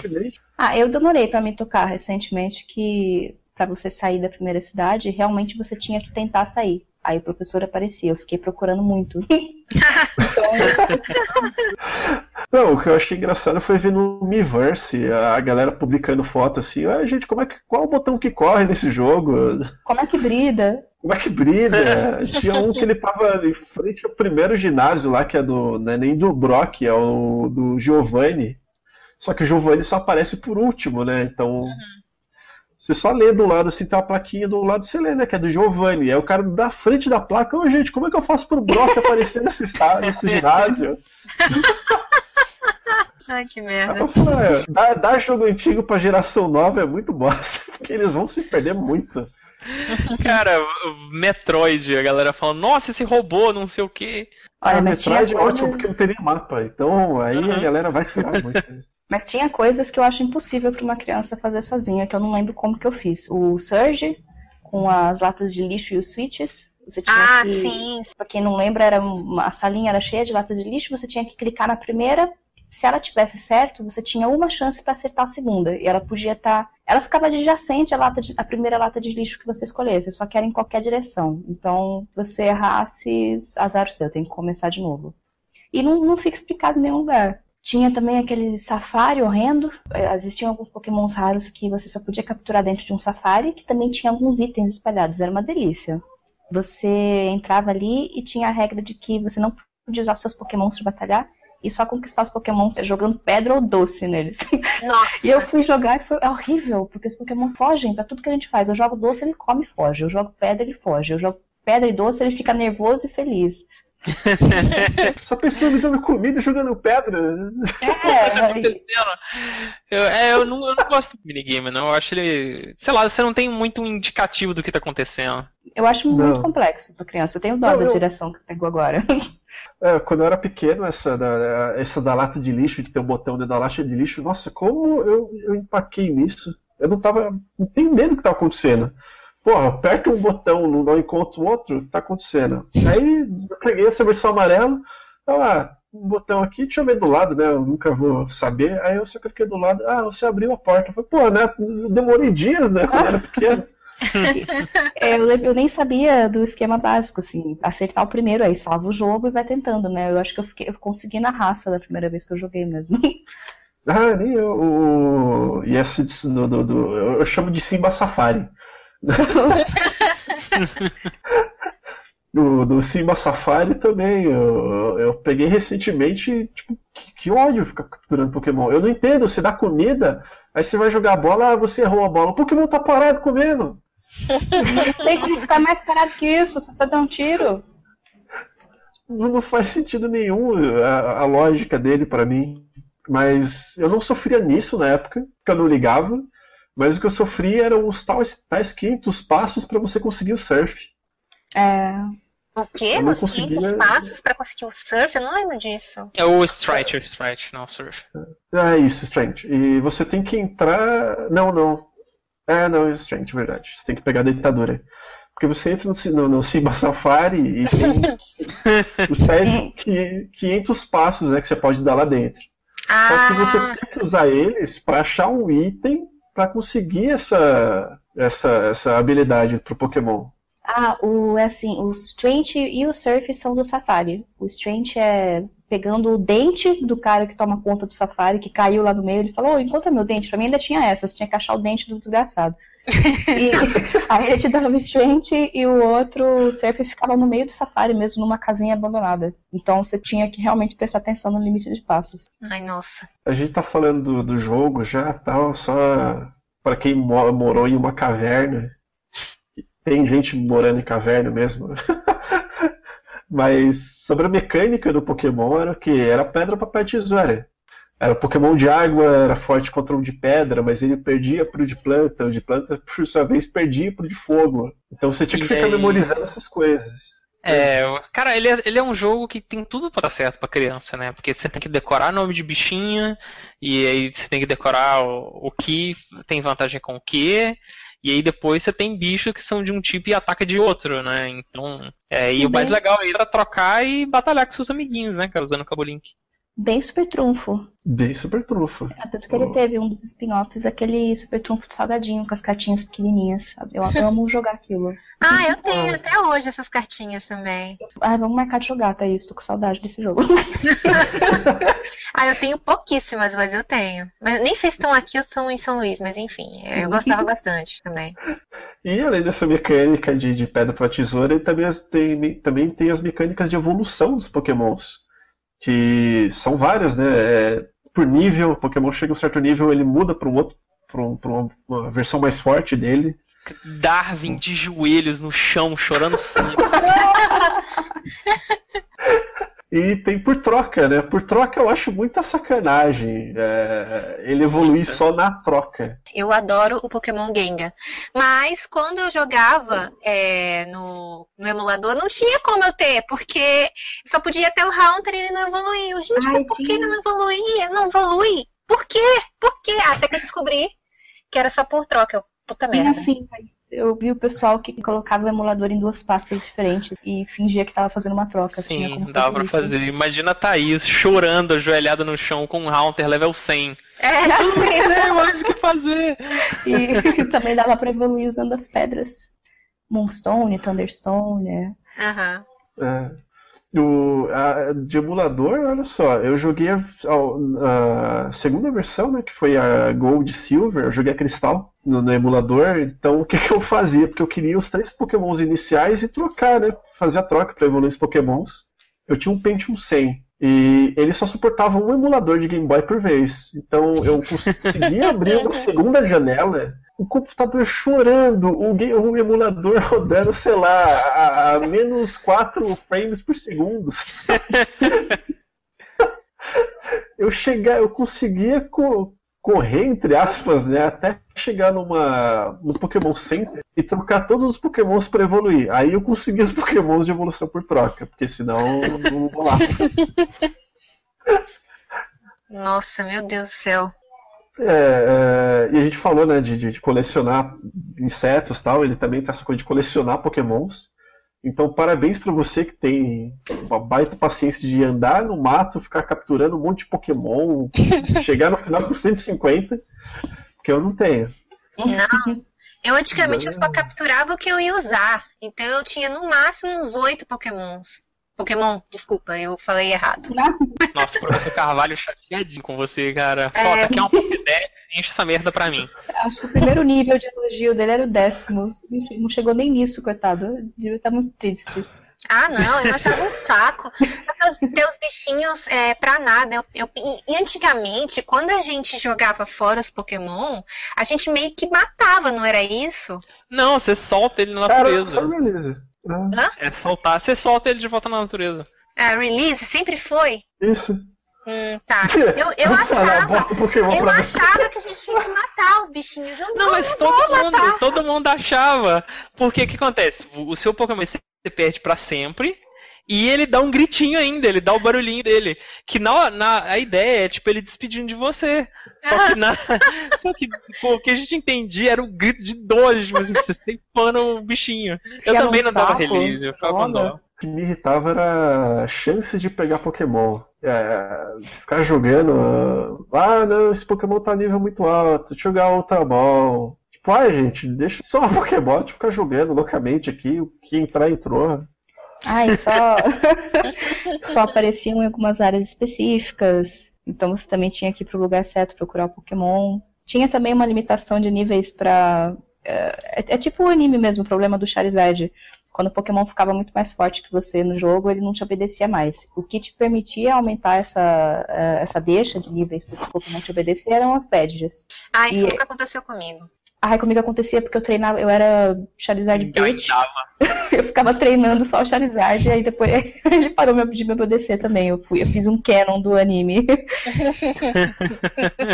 Ah, eu demorei para me tocar recentemente que para você sair da primeira cidade, realmente você tinha que tentar sair. Aí o professor aparecia, eu fiquei procurando muito. então... Não, o que eu achei engraçado foi ver no Miiverse a galera publicando foto assim, ah, gente, como é que, qual o botão que corre nesse jogo? Como é que brida? Como é que brida? Tinha um que ele tava em frente ao primeiro ginásio lá, que é do. Não é nem do Brock, é o do Giovanni. Só que o Giovanni só aparece por último, né? Então. Uhum. Você só lê do lado, assim, tem uma plaquinha do lado, você lê, né? Que é do Giovanni. É o cara da frente da placa, ô gente, como é que eu faço pro Brock aparecer nesse, nesse ginásio? Ai, que merda. Dar, dar jogo antigo pra geração nova é muito bosta, porque eles vão se perder muito. Cara, Metroid, a galera fala, nossa, esse robô, não sei o quê. Ah, Metroid é ótimo porque não tem nem mapa, então aí uhum. a galera vai ficar muito. Mas tinha coisas que eu acho impossível para uma criança fazer sozinha, que eu não lembro como que eu fiz. O Surge, com as latas de lixo e os switches. Você tinha ah, que, sim. Pra quem não lembra, era uma, a salinha era cheia de latas de lixo, você tinha que clicar na primeira. Se ela tivesse certo, você tinha uma chance para acertar a segunda. E ela podia estar. Tá, ela ficava adjacente à, lata de, à primeira lata de lixo que você escolhesse, só que era em qualquer direção. Então, se você errasse, azar seu, tem que começar de novo. E não, não fica explicado em nenhum lugar. Tinha também aquele safari horrendo. É, existiam alguns pokémons raros que você só podia capturar dentro de um safari, que também tinha alguns itens espalhados. Era uma delícia. Você entrava ali e tinha a regra de que você não podia usar seus pokémons para batalhar e só conquistar os pokémons jogando pedra ou doce neles. Nossa! e eu fui jogar e foi horrível, porque os pokémons fogem para tudo que a gente faz. Eu jogo doce, ele come e foge. Eu jogo pedra, ele foge. Eu jogo pedra e doce, ele fica nervoso e feliz. Essa pessoa me dando comida jogando pedra. É, eu, é, eu, não, eu não gosto do minigame, não. Eu acho ele. Sei lá, você não tem muito um indicativo do que tá acontecendo. Eu acho muito não. complexo pra criança. Eu tenho dó não, da eu... direção que pegou agora. É, quando eu era pequeno, essa da, essa da lata de lixo, que tem um botão dentro da lata de lixo, nossa, como eu, eu empaquei nisso. Eu não tava entendendo o que tava acontecendo. Porra, aperta um botão, não encontra o outro, tá acontecendo. Aí eu peguei essa versão amarela, ah, um botão aqui, deixa eu ver do lado, né? Eu nunca vou saber. Aí eu só cliquei do lado, ah, você abriu a porta. Eu falei, pô, né? Demorei dias, né? Quando era pequeno. é, eu, eu, nem sabia do esquema básico, assim, acertar o primeiro, aí salva o jogo e vai tentando, né? Eu acho que eu, fiquei, eu consegui na raça da primeira vez que eu joguei mesmo. Ah, nem eu. O, e esse do, do, do, eu chamo de Simba Safari. do, do Simba Safari também. Eu, eu peguei recentemente, tipo, que, que ódio ficar capturando Pokémon. Eu não entendo, você dá comida, aí você vai jogar a bola, você errou a bola. O Pokémon tá parado comendo. Tem como ficar mais parado que isso, só dar um tiro. Não, não faz sentido nenhum a, a lógica dele para mim. Mas eu não sofria nisso na época, porque eu não ligava. Mas o que eu sofri eram os tais, tais 500 passos para você conseguir o surf. É. O quê? Os conseguia... 500 passos para conseguir o surf? Eu não lembro disso. É o strike, o strike, não o surf. É isso, strength. E você tem que entrar. Não, não. É, não, é strength, verdade. Você tem que pegar a deitadura. Porque você entra no, no, no Simba Safari e tem os tais 500 passos né, que você pode dar lá dentro. Ah. Só que você tem que usar eles para achar um item para conseguir essa, essa, essa habilidade pro Pokémon? Ah, o, é assim, o Strength e o Surf são do Safari. O Strength é pegando o dente do cara que toma conta do Safari, que caiu lá no meio, ele falou, oh, encontra meu dente. Pra mim ainda tinha essa, você tinha que achar o dente do desgraçado. E aí ele te dava o Strength e o outro o Surf ficava no meio do Safari mesmo, numa casinha abandonada. Então você tinha que realmente prestar atenção no limite de passos. Ai, nossa. A gente tá falando do, do jogo já, tal, só para quem morou em uma caverna. Tem gente morando em caverna mesmo. Mas sobre a mecânica do Pokémon era o que? Era pedra, papel e tesoura. Era Pokémon de água, era forte contra um de pedra, mas ele perdia pro de planta, o de planta, por sua vez, perdia pro de fogo. Então você tinha que ficar memorizando essas coisas. É, cara, ele é, ele é um jogo que tem tudo pra dar certo pra criança, né? Porque você tem que decorar nome de bichinha, e aí você tem que decorar o, o que tem vantagem com o que, e aí depois você tem bichos que são de um tipo e ataca de outro, né? Então, é, e o mais Bem- legal aí era trocar e batalhar com seus amiguinhos, né, cara, usando o Cabo Link. Bem super trunfo. Bem super trunfo. É, Tanto que ele teve um dos spin-offs, aquele super trunfo de salgadinho, com as cartinhas pequenininhas? Eu, eu amo jogar aquilo. Ah, eu tenho até hoje essas cartinhas também. Ai, vamos marcar de jogar, Thaís. Tô com saudade desse jogo. Ah, eu tenho pouquíssimas, mas eu tenho. Mas nem sei se estão aqui ou estão em São Luís, mas enfim, eu gostava bastante também. E além dessa mecânica de, de pedra para tesoura, ele também, tem, também tem as mecânicas de evolução dos Pokémons. Que são várias, né? É, por nível, o Pokémon chega a um certo nível, ele muda para um outro. Pra, um- uma versão mais forte dele. Darwin de joelhos no chão, chorando sangue. E tem por troca, né? Por troca eu acho muita sacanagem. é, ele evoluir só na troca. Eu adoro o Pokémon Gengar. Mas quando eu jogava é, no, no emulador, não tinha como eu ter, porque só podia ter o Haunter e ele não evoluiu. Gente, Ai, mas por que ele não evoluía? Não evolui? Por quê? Por quê? Até que eu descobri que era só por troca. Eu, Puta merda. assim. Eu vi o pessoal que colocava o emulador em duas pastas diferentes e fingia que tava fazendo uma troca. Tinha Sim, como dava pra isso. fazer. Imagina a Thaís chorando, ajoelhada no chão com um Haunter level 100. É, Não tem mais o que fazer. E também dava pra evoluir usando as pedras. Moonstone, Thunderstone, né? Aham. É. O, a- de emulador, olha só, eu joguei a, a- a segunda versão, né, que foi a Gold Silver, eu joguei a Cristal no, no emulador, então o que, que eu fazia? Porque eu queria os três pokémons iniciais e trocar, né, fazer a troca para evoluir os pokémons. Eu tinha um Pentium 100, e ele só suportava um emulador de Game Boy por vez, então eu conseguia abrir uma segunda janela o computador chorando, o, ga- o emulador rodando, sei lá, a, a menos 4 frames por segundo. eu chegar, eu conseguia co- correr, entre aspas, né, até chegar numa, no Pokémon Center e trocar todos os Pokémons para evoluir. Aí eu conseguia os Pokémons de evolução por troca, porque senão não rolava. Nossa, meu Deus do céu. É, é, e a gente falou, né, de, de- de colecionar insetos e tal, ele também tem essa coisa de colecionar pokémons. Então, parabéns pra você que tem uma baita paciência de andar no mato, ficar capturando um monte de pokémon, chegar no final por 150, que eu não tenho. Não. Eu antigamente eu só capturava o que eu ia usar. Então eu tinha no máximo uns oito Pokémons. Pokémon, desculpa, eu falei errado. Nossa, professor Carvalho chateadinho com você, cara. É. Falta aqui uma Pokédex, enche essa merda pra mim. Acho que o primeiro nível de elogio dele era o décimo. Não chegou nem nisso, coitado. Eu devia estar muito triste. Ah, não, eu achava um saco. Ter os bichinhos é, pra nada. Eu, eu- e, antigamente, quando a gente jogava fora os Pokémon, a gente meio que matava, não era isso? Não, você solta ele na Cara, natureza. só Ah, É soltar, você solta ele de volta na natureza. A release sempre foi. isso. Hum, tá. Eu, eu achava. Eu achava que a gente tinha que matar os bichinhos. Eu Não, não, mas todo mundo, matar. todo mundo achava. Porque o que acontece? O seu Pokémon você perde pra sempre. E ele dá um gritinho ainda, ele dá o barulhinho dele. Que na, na a ideia é, tipo, ele despedindo de você. Só que na. só que pô, o que a gente entendia era um grito de dor, tipo assim, vocês temporam o bichinho. Eu era também um não dava release, eu ficava com dó. O que me irritava era a chance de pegar Pokémon. É, ficar jogando. Ah, não, esse Pokémon tá nível muito alto. Deixa eu jogar Ultra Ball. Tipo, ai, gente, deixa só o Pokémon de ficar jogando loucamente aqui. O que entrar, entrou. Ai, só. só apareciam em algumas áreas específicas. Então você também tinha que ir pro lugar certo procurar o Pokémon. Tinha também uma limitação de níveis pra. É, é tipo o anime mesmo, o problema do Charizard. Quando o Pokémon ficava muito mais forte que você no jogo, ele não te obedecia mais. O que te permitia aumentar essa, eh, essa deixa de níveis para o Pokémon te obedecer eram as badges. Ah, isso E- nunca aconteceu comigo. Ai, comigo acontecia porque eu treinava, eu era Charizard Bitch. eu ficava treinando só o Charizard, e aí depois ele parou me pedir pra eu descer também. Eu, fui, eu fiz um canon do anime.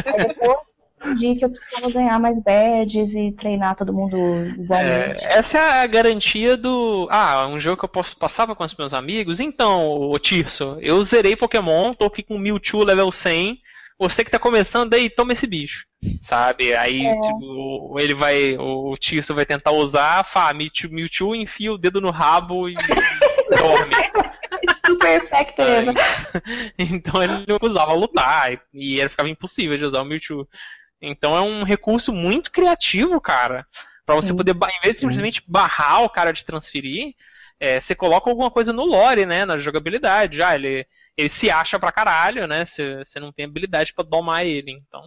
aí depois entendi que eu precisava ganhar mais badges e treinar todo mundo igualmente. É, essa é a garantia do. Ah, um jogo que eu posso passar com os meus amigos. Então, o Tirso, eu zerei Pokémon, tô aqui com Mewtwo level 100 você que tá começando aí, toma esse bicho. Sabe? Aí, é. tipo, ele vai. O Tirso vai tentar usar, fá, Mewtwo, Mewtwo enfia o dedo no rabo e dorme. Super effect Então ele não usava lutar. E ele ficava impossível de usar o Mewtwo. Então é um recurso muito criativo, cara. Pra você Sim. poder, em vez de simplesmente barrar o cara de transferir, é, você coloca alguma coisa no lore, né? Na jogabilidade. Já, ele, ele se acha pra caralho, né? Você, você não tem habilidade para domar ele. Então.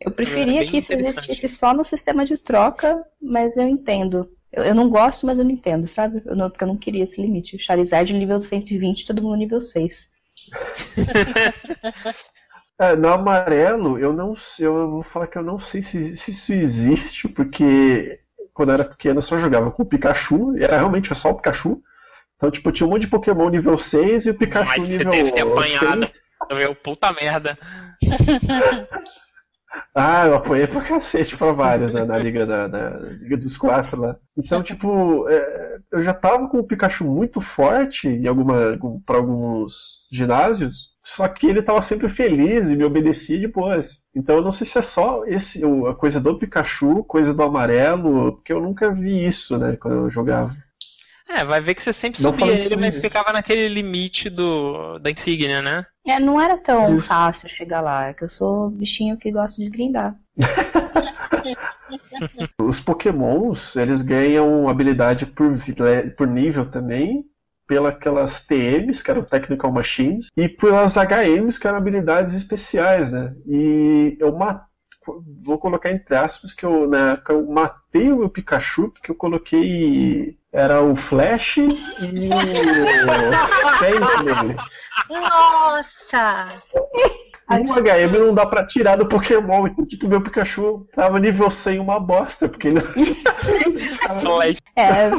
Eu preferia é que isso existisse só no sistema de troca, mas eu entendo. Eu, eu não gosto, mas eu não entendo, sabe? Eu não, porque eu não queria esse limite. Charizard nível 120, todo mundo nível 6. é, no amarelo, eu não eu vou falar que eu não sei se, se isso existe, porque quando eu era pequeno eu só jogava com o Pikachu, e era realmente só o Pikachu. Então, tipo, tinha um monte de Pokémon nível 6 e o Pikachu Mas nível você deve ter apanhado. 6. Meu, puta merda. ah, eu apanhei pra cacete pra vários né, na, liga da, na Liga dos Quatro lá. Então, tipo, é, eu já tava com o Pikachu muito forte em alguma, pra alguns ginásios. Só que ele tava sempre feliz e me obedecia depois. Então eu não sei se é só esse, a coisa do Pikachu, coisa do amarelo, porque eu nunca vi isso, né, quando eu jogava. É, vai ver que você sempre não subia ele, mas isso. ficava naquele limite do, da insígnia, né? É, não era tão isso. fácil chegar lá. É que eu sou bichinho que gosta de grindar. Os pokémons, eles ganham habilidade por, por nível também, pelas TMs, que eram Technical Machines, e pelas HMs, que eram habilidades especiais, né? E eu matei vou colocar entre aspas que eu, na época, eu matei o meu Pikachu porque eu coloquei era o Flash e o Sand nele. Um HM não dá pra tirar do Pokémon. Tipo, meu Pikachu tava nível 100 uma bosta, porque ele não É,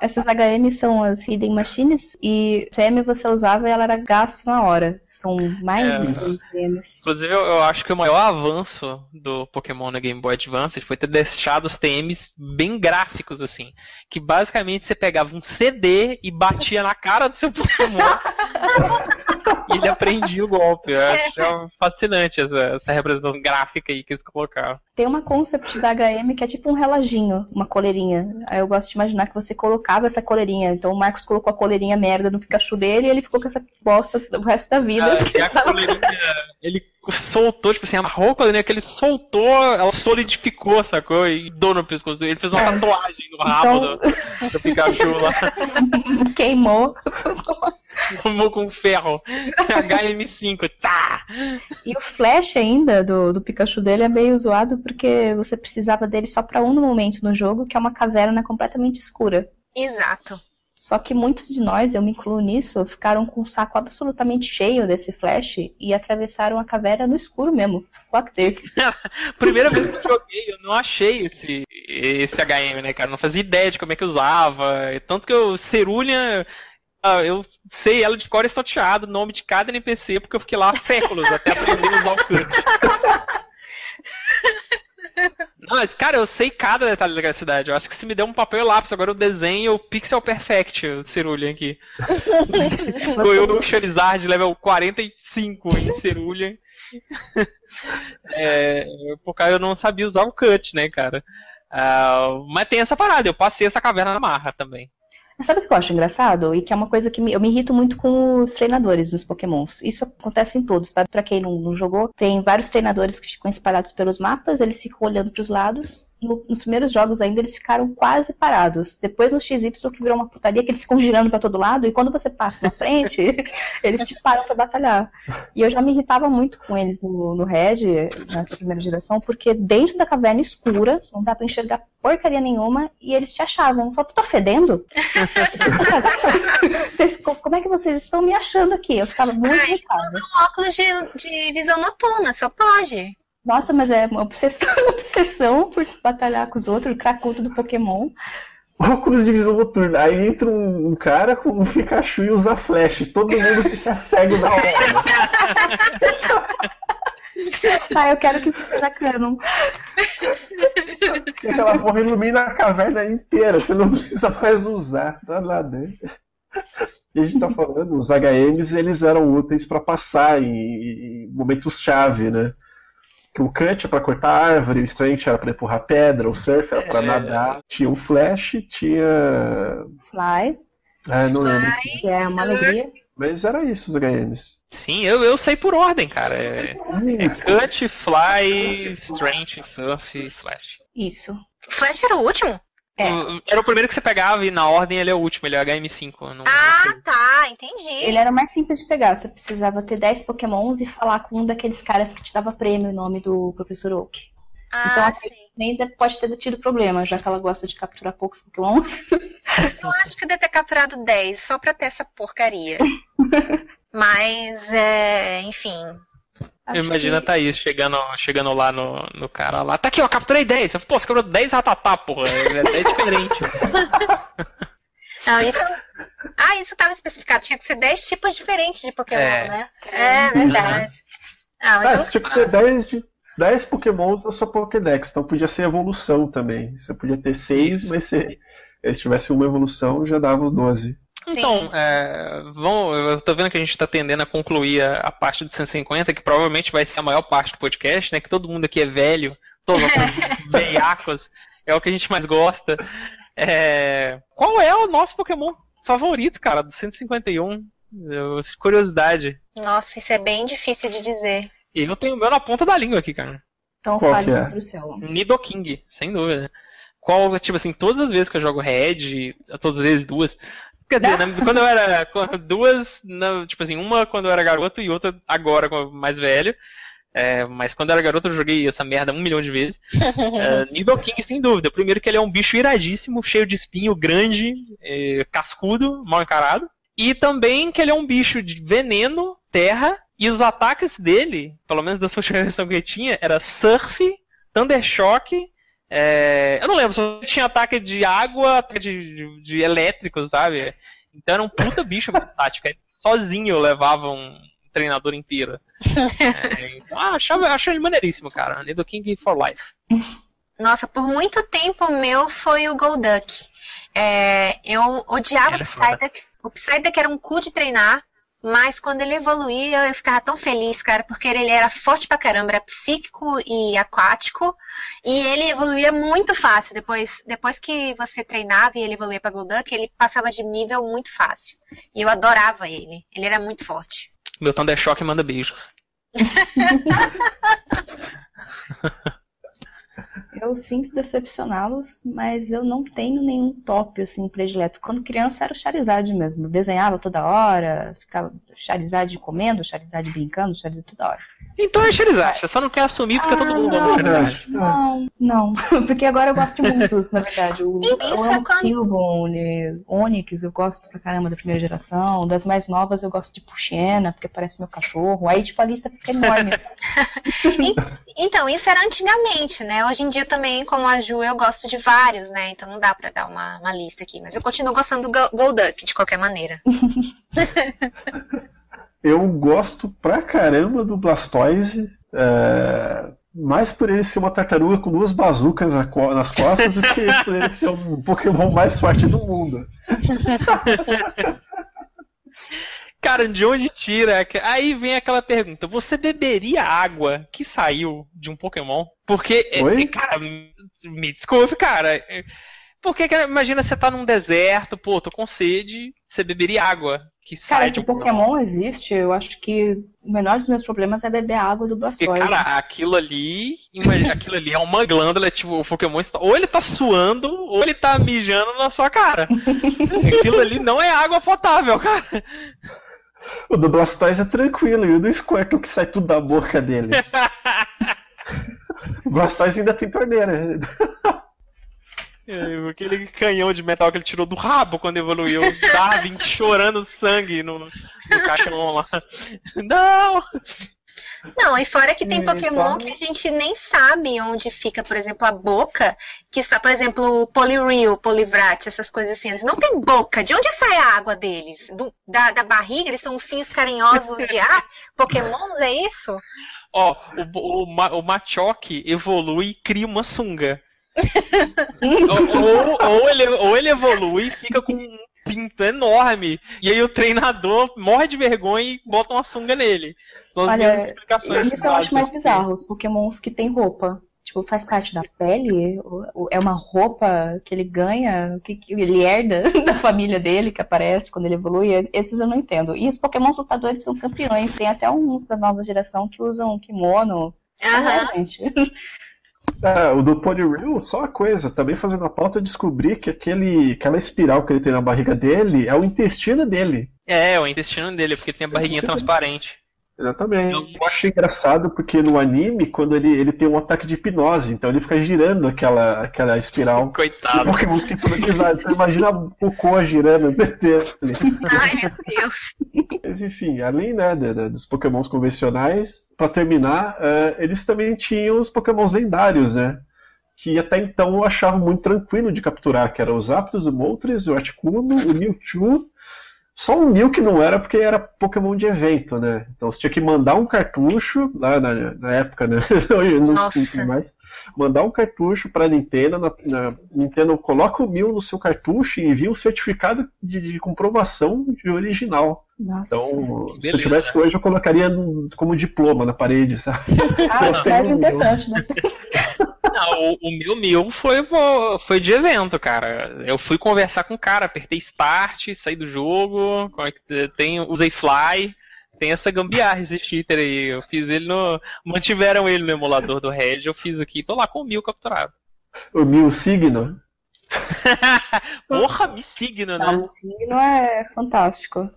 essas HM são as Hidden Machines e TM você usava e ela era gasto na hora. São mais é. de 100 TMs. Inclusive, eu, eu, acho que o maior avanço do Pokémon no Game Boy Advance foi ter deixado os TMs bem gráficos, assim. Que basicamente você pegava um CD e batia na cara do seu Pokémon. e ele aprendia o golpe. Eu acho é fascinante essa, essa representação gráfica aí que eles colocaram. Tem uma concept da HM que é tipo um reloginho, uma coleirinha. Aí eu gosto de imaginar que você colocava essa coleirinha. Então o Marcos colocou a coleirinha merda no Pikachu dele e ele ficou com essa bosta o resto da vida. Ah, a coleirinha, ele soltou, tipo assim, amarrou a coleirinha que ele soltou, ela solidificou, sacou? E dou no pescoço dele. Ele fez uma é. tatuagem no rabo então... do, do Pikachu lá. Queimou. Tomou com ferro. HM5, tá! E o flash ainda do, do Pikachu dele é meio zoado porque você precisava dele só para um momento no jogo, que é uma caverna completamente escura. Exato. Só que muitos de nós, eu me incluo nisso, ficaram com o saco absolutamente cheio desse flash e atravessaram a caverna no escuro mesmo. Fuck this. Primeira vez que eu joguei, eu não achei esse, esse HM, né, cara? Não fazia ideia de como é que usava. Tanto que eu, Cerulha, ah, eu sei ela de cor e salteado, nome de cada NPC, porque eu fiquei lá há séculos até aprender a usar o cut. Não, cara, eu sei cada detalhe daquela cidade. Eu acho que se me der um papel e lápis, agora eu desenho o Pixel Perfect, o Cerulean aqui. eu o Charizard level 45 em Cerulean. é, porque eu não sabia usar o cut, né, cara? Uh, mas tem essa parada, eu passei essa caverna na marra também. Sabe o que eu acho engraçado? E que é uma coisa que me, eu me irrito muito com os treinadores nos Pokémons. Isso acontece em todos, tá? Pra quem não, não jogou, tem vários treinadores que ficam espalhados pelos mapas, eles ficam olhando para os lados no, nos primeiros jogos ainda eles ficaram quase parados. Depois no XY que virou uma putaria que eles ficam girando para todo lado e quando você passa na frente, eles te param para batalhar. E eu já me irritava muito com eles no, no Red, nessa primeira geração, porque dentro da caverna escura, não dá para enxergar porcaria nenhuma, e eles te achavam. Eu falava, tô fedendo? vocês, como é que vocês estão me achando aqui? Eu ficava muito irritada. Usa um óculos de, de visão noturna, só pode. Nossa, mas é uma obsessão, obsessão por batalhar com os outros, o cracudo do Pokémon. Óculos de visão noturna. Aí entra um, um cara com um Pikachu e usa flash. Todo mundo fica cego na hora. ah, eu quero que isso seja canon. Aquela porra ilumina a caverna inteira. Você não precisa mais usar. Tá lá dentro. E a gente tá falando, os HMs eles eram úteis para passar em, em momentos-chave, né? Que o cut é pra cortar árvore, o strength era pra empurrar pedra, o surf era pra é, nadar. Tinha o flash, tinha. Fly. Ah, não lembro. Que é uma alegria. Mas era isso os HMs. Sim, eu, eu sei por ordem, cara. É, é cut, fly, strength, surf, flash. Isso. Flash era o último? É. Era o primeiro que você pegava e na ordem ele é o último, ele é o HM5. Não, ah, não tá, entendi. Ele era mais simples de pegar, você precisava ter 10 pokémons e falar com um daqueles caras que te dava prêmio, o nome do Professor Oak. Ah, então a ainda pode ter tido problema, já que ela gosta de capturar poucos pokémons. Eu acho que eu devo ter capturado 10, só pra ter essa porcaria. Mas, é, enfim, Imagina que... a Thaís chegando, chegando lá no, no cara lá. Tá aqui, ó, capturei 10. Eu, Pô, você capturou 10 ratatá, porra. É, é diferente. Não, isso. Ah, isso estava especificado. Tinha que ser 10 tipos diferentes de Pokémon, é. né? É, verdade. Ah, mas ah, eu... tinha que ter 10, de, 10 Pokémons na sua Pokédex. Então podia ser evolução também. Você podia ter 6, mas se, se tivesse uma evolução, já dava os 12. Então, é, vamos, eu tô vendo que a gente está tendendo a concluir a, a, parte do 150, que provavelmente vai ser a maior parte do podcast, né? Que todo mundo aqui é velho, todos veiacos, é o que a gente mais gosta. É, qual é o nosso Pokémon favorito, cara, do 151? Eu, curiosidade. Nossa, isso é bem difícil de dizer. E eu tenho o meu na ponta da língua aqui, cara. Então Qual fale é? sobre o seu. Nidoking, sem dúvida. Qual, tipo assim, todas as vezes que eu jogo Red, todas as vezes duas, Quer dizer, né, quando eu era. Duas, tipo assim, uma quando eu era garoto e outra agora, mais velho. É, mas quando eu era garoto eu joguei essa merda um milhão de vezes. é, Nidoking, sem dúvida. Primeiro que ele é um bicho iradíssimo, cheio de espinho, grande, é, cascudo, mal encarado. E também que ele é um bicho de veneno, terra, e os ataques dele, pelo menos da sua versão que ele tinha, era Surf, Thunder Shock é, eu não lembro, só tinha ataque de água, ataque de, de, de elétrico, sabe? Então era um puta bicho tático. Sozinho levava um treinador inteiro. é, então, ah, achava, achava ele maneiríssimo, cara. Nido King for Life. Nossa, por muito tempo o meu foi o Golduck. É, eu odiava o Psyduck. O Psyduck era um cu de treinar. Mas quando ele evoluía, eu ficava tão feliz, cara, porque ele era forte pra caramba, era psíquico e aquático, e ele evoluía muito fácil. Depois, depois que você treinava e ele evoluía pra Golduck, ele passava de nível muito fácil. E eu adorava ele, ele era muito forte. Meu Thunder Shock manda beijos. Eu sinto decepcioná-los, mas eu não tenho nenhum top assim predileto. Quando criança era o Charizard mesmo. desenhava toda hora, ficava Charizard comendo, Charizard brincando, Charizard toda hora. Então é Charizard, você só não quer assumir porque ah, todo mundo ama Charizard. Não, não. Porque agora eu gosto de muitos, na verdade. O, eu amo Cubone, Onix, eu gosto pra caramba da primeira geração. Das mais novas eu gosto de Puxena, porque parece meu cachorro. Aí, tipo, a lista fica enorme. então, isso era antigamente, né? Hoje em dia também, como a Ju, eu gosto de vários, né? Então não dá pra dar uma, uma lista aqui. Mas eu continuo gostando do Golduck, de qualquer maneira. eu gosto pra caramba do Blastoise. É, mais por ele ser uma tartaruga com duas bazucas nas costas do que por ele ser um Pokémon mais forte do mundo. Cara, de onde tira? Aí vem aquela pergunta: você beberia água que saiu de um Pokémon? Porque, é, Oi? cara, me desculpe, cara. Porque imagina você tá num deserto, pô, tô com sede, você beberia água que sai Cara, esse Pokémon, Pokémon existe, eu acho que o menor dos meus problemas é beber água do Blastoise. Porque, cara, aquilo ali, aquilo ali é uma glândula, tipo, o Pokémon está, ou ele tá suando, ou ele tá mijando na sua cara. aquilo ali não é água potável, cara. O do Blastoise é tranquilo, e o do Squirtle que sai tudo da boca dele. o Blastoise ainda tem torneira. É, aquele canhão de metal que ele tirou do rabo quando evoluiu. Darwin chorando sangue no, no caixão lá. Não! Não, e fora que tem Hum, Pokémon só- que a gente nem sabe onde fica, por exemplo, a boca, que está, por exemplo, o Poliwhirl, Poliwrath, essas coisas assim. Eles não têm boca. De onde sai a água deles? Do- da, da barriga? Eles são ursinhos carinhosos de ar? Pokémons, é isso? Ó, o, o, o Machoke evolui e cria uma sunga. ou, ou, ou ele, ou ele evolui e fica com um pinto enorme. E aí o treinador morre de vergonha e bota uma sunga nele. São as Olha, minhas explicações. Isso eu acho mais básicas. bizarro, os pokémons que têm roupa. Tipo, faz parte da pele? É uma roupa que ele ganha, que, que ele herda da família dele, que aparece quando ele evolui? Esses eu não entendo. E os pokémons lutadores são campeões. Tem até uns da nova geração que usam kimono. Aham. É, o do Poliwhirl, só uma coisa, também fazendo a pauta, eu descobri que aquele, aquela espiral que ele tem na barriga dele é o intestino dele. É, o intestino dele, porque tem a barriguinha transparente. Exatamente. Eu acho engraçado porque no anime, quando ele, ele tem um ataque de hipnose, então ele fica girando aquela, aquela espiral. O Coitado. Pokémon fica hipnotizado. Então imagina o cocô girando dentro dele. Ai, meu Deus. Mas enfim, além né, dos pokémons convencionais, pra terminar, eh, eles também tinham os pokémons lendários, né? Que até então eu achava muito tranquilo de capturar, que eram os Aptos, o Moltres, o Articuno, o Mewtwo. Só o Mew que não era porque era Pokémon de evento, né? Então você tinha que mandar um cartucho, lá na, na época, né? Hoje não Nossa. tem mais. Mandar um cartucho pra Nintendo, na, na- Nintendo coloca o Mew no seu cartucho e envia um certificado de, de comprovação de original. Nossa. Então, se eu beleza. tivesse hoje, eu colocaria no- como diploma na parede, sabe? ah, Gostei é do importante, né? Não, o, o meu mil foi, foi de evento, cara. Eu fui conversar com o cara, apertei start, saí do jogo, como é que tem, usei fly, tem essa gambiarra, esse cheater aí. Eu fiz ele no. Mantiveram ele no emulador do Red, eu fiz aqui, tô lá com o mil capturado. O Mil Signo. Porra, me signo, Ah, né? o signo é fantástico.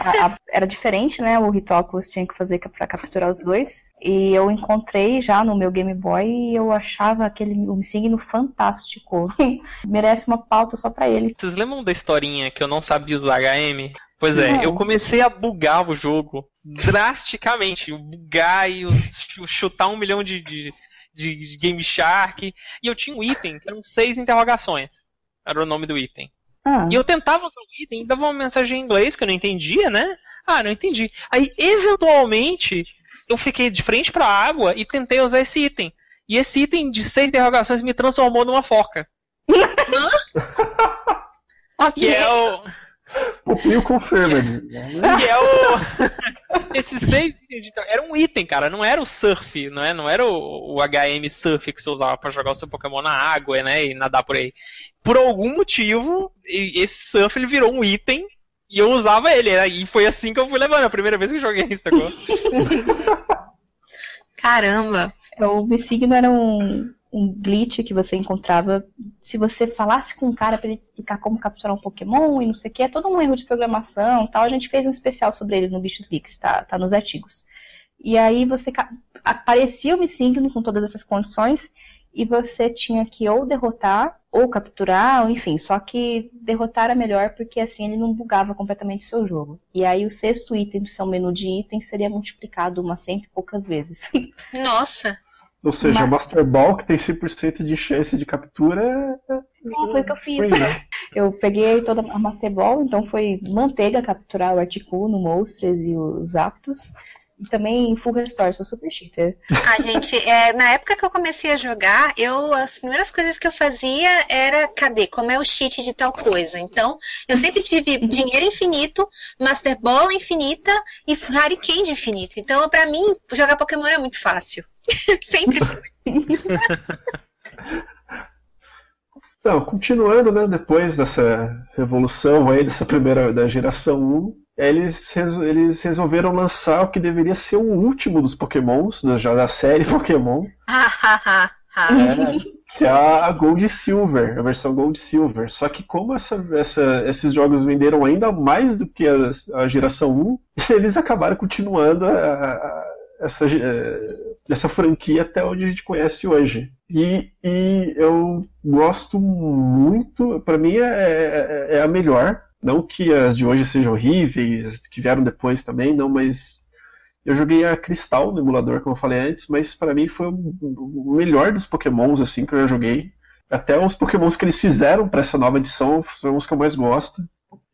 A- a- era diferente, né? O ritual que você tinha que fazer pra capturar os dois. E eu encontrei já no meu Game Boy e eu achava aquele um signo fantástico. Merece uma pauta só pra ele. Vocês lembram da historinha que eu não sabia usar HM? Pois é, Não. eu comecei a bugar o jogo drasticamente. Bugar e ch- chutar um milhão de, de, de, de Game Shark. E eu tinha um item, que eram seis interrogações. Era o nome do item. Ah, E eu tentava usar o item e dava uma mensagem em inglês que eu não entendia, né? Ah, não entendi. Aí, eventualmente, eu fiquei de frente pra água e tentei usar esse item. E esse item de seis interrogações me transformou numa foca. Ok. Que é o. O Mil Confirmed. Que é o. Esses seis itens de... Era um item, cara. Não era o surf, não, é? não era o, o HM surf que você usava pra jogar o seu Pokémon na água, né? E nadar por aí. Por algum motivo, esse surf ele virou um item e eu usava ele. né? E foi assim que eu fui levando. A primeira vez que eu joguei isso, sacou? Caramba. o signo era um, um glitch que você encontrava se você falasse com um cara pra ele explicar como capturar um Pokémon e não sei o que. É todo um erro de programação tal. A gente fez um especial sobre ele no Bichos Geeks, tá, tá nos artigos. E aí você aparecia o Missigno com todas essas condições e você tinha que ou derrotar ou capturar, enfim, só que derrotar era melhor porque assim ele não bugava completamente seu jogo. E aí o sexto item do seu menu de itens seria multiplicado umas cento e poucas vezes. Nossa. Ou seja, Mas- Master Ball, que tem 100% de chance de captura, é- Sim, foi o que eu fiz. foi, né? Eu peguei toda a Master Ball, então foi manteiga capturar o Articuno, o Moltres e os Aptos. E também Full Restore, sou super cheater. Ah, gente, é, na época que eu comecei a jogar, eu as primeiras coisas que eu fazia era, cadê? Como é o cheat de tal coisa? Então, eu sempre tive dinheiro infinito, Master Ball infinita e Harry Candy infinito. Então, pra mim, jogar Pokémon é muito fácil. sempre foi. Então, continuando, né, depois dessa revolução aí, dessa primeira da geração 1, eles, reso- eles resolveram lançar o que deveria ser o último dos Pokémons, da, já da série Pokémon, né, que é a a Gold e Silver, a versão Gold e Silver. Só que como essa, essa- esses jogos venderam ainda mais do que a, a geração 1, eles acabaram continuando a- a- essa, eh, essa franquia até onde a gente conhece hoje. E, e eu gosto muito, pra mim é, é- é a melhor. Não que as de hoje sejam horríveis, que vieram depois também, não, mas Eu joguei a Cristal no emulador, como eu falei antes, mas para mim foi o melhor dos Pokémons assim que eu já joguei. Até os Pokémons que eles fizeram para essa nova edição são os que eu mais gosto.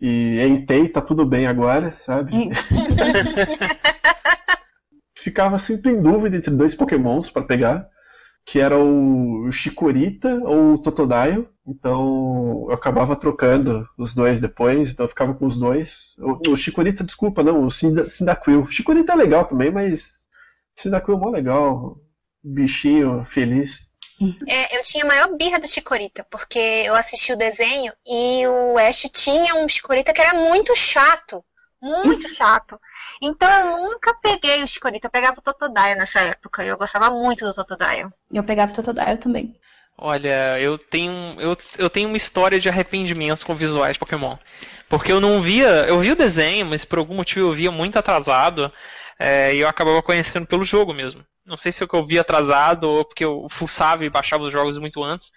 E Entei tá tudo bem agora, sabe? Ficava sempre em dúvida entre dois Pokémons para pegar, que era o Chikorita ou o Totodile. Então eu acabava trocando os dois depois, então eu ficava com os dois. O, o Chikorita, desculpa, não, o Cyndaquil. O Chikorita é legal também, mas Cyndaquil é mó legal. Bichinho feliz. É, eu tinha a maior birra do Chikorita, porque eu assisti o desenho e o Ash tinha um Chikorita que era muito chato. Muito chato. Então eu nunca peguei o Chikorita, eu pegava o Totodile nessa época. E eu gostava muito do Totodile. Eu pegava o Totodile também. Olha, eu tenho, eu, eu tenho uma história de arrependimentos com visuais de Pokémon. Porque eu não via. Eu vi o desenho, mas por algum motivo eu via muito atrasado. É, e eu acabava conhecendo pelo jogo mesmo. Não sei se é eu vi atrasado ou porque eu fuçava e baixava os jogos muito antes.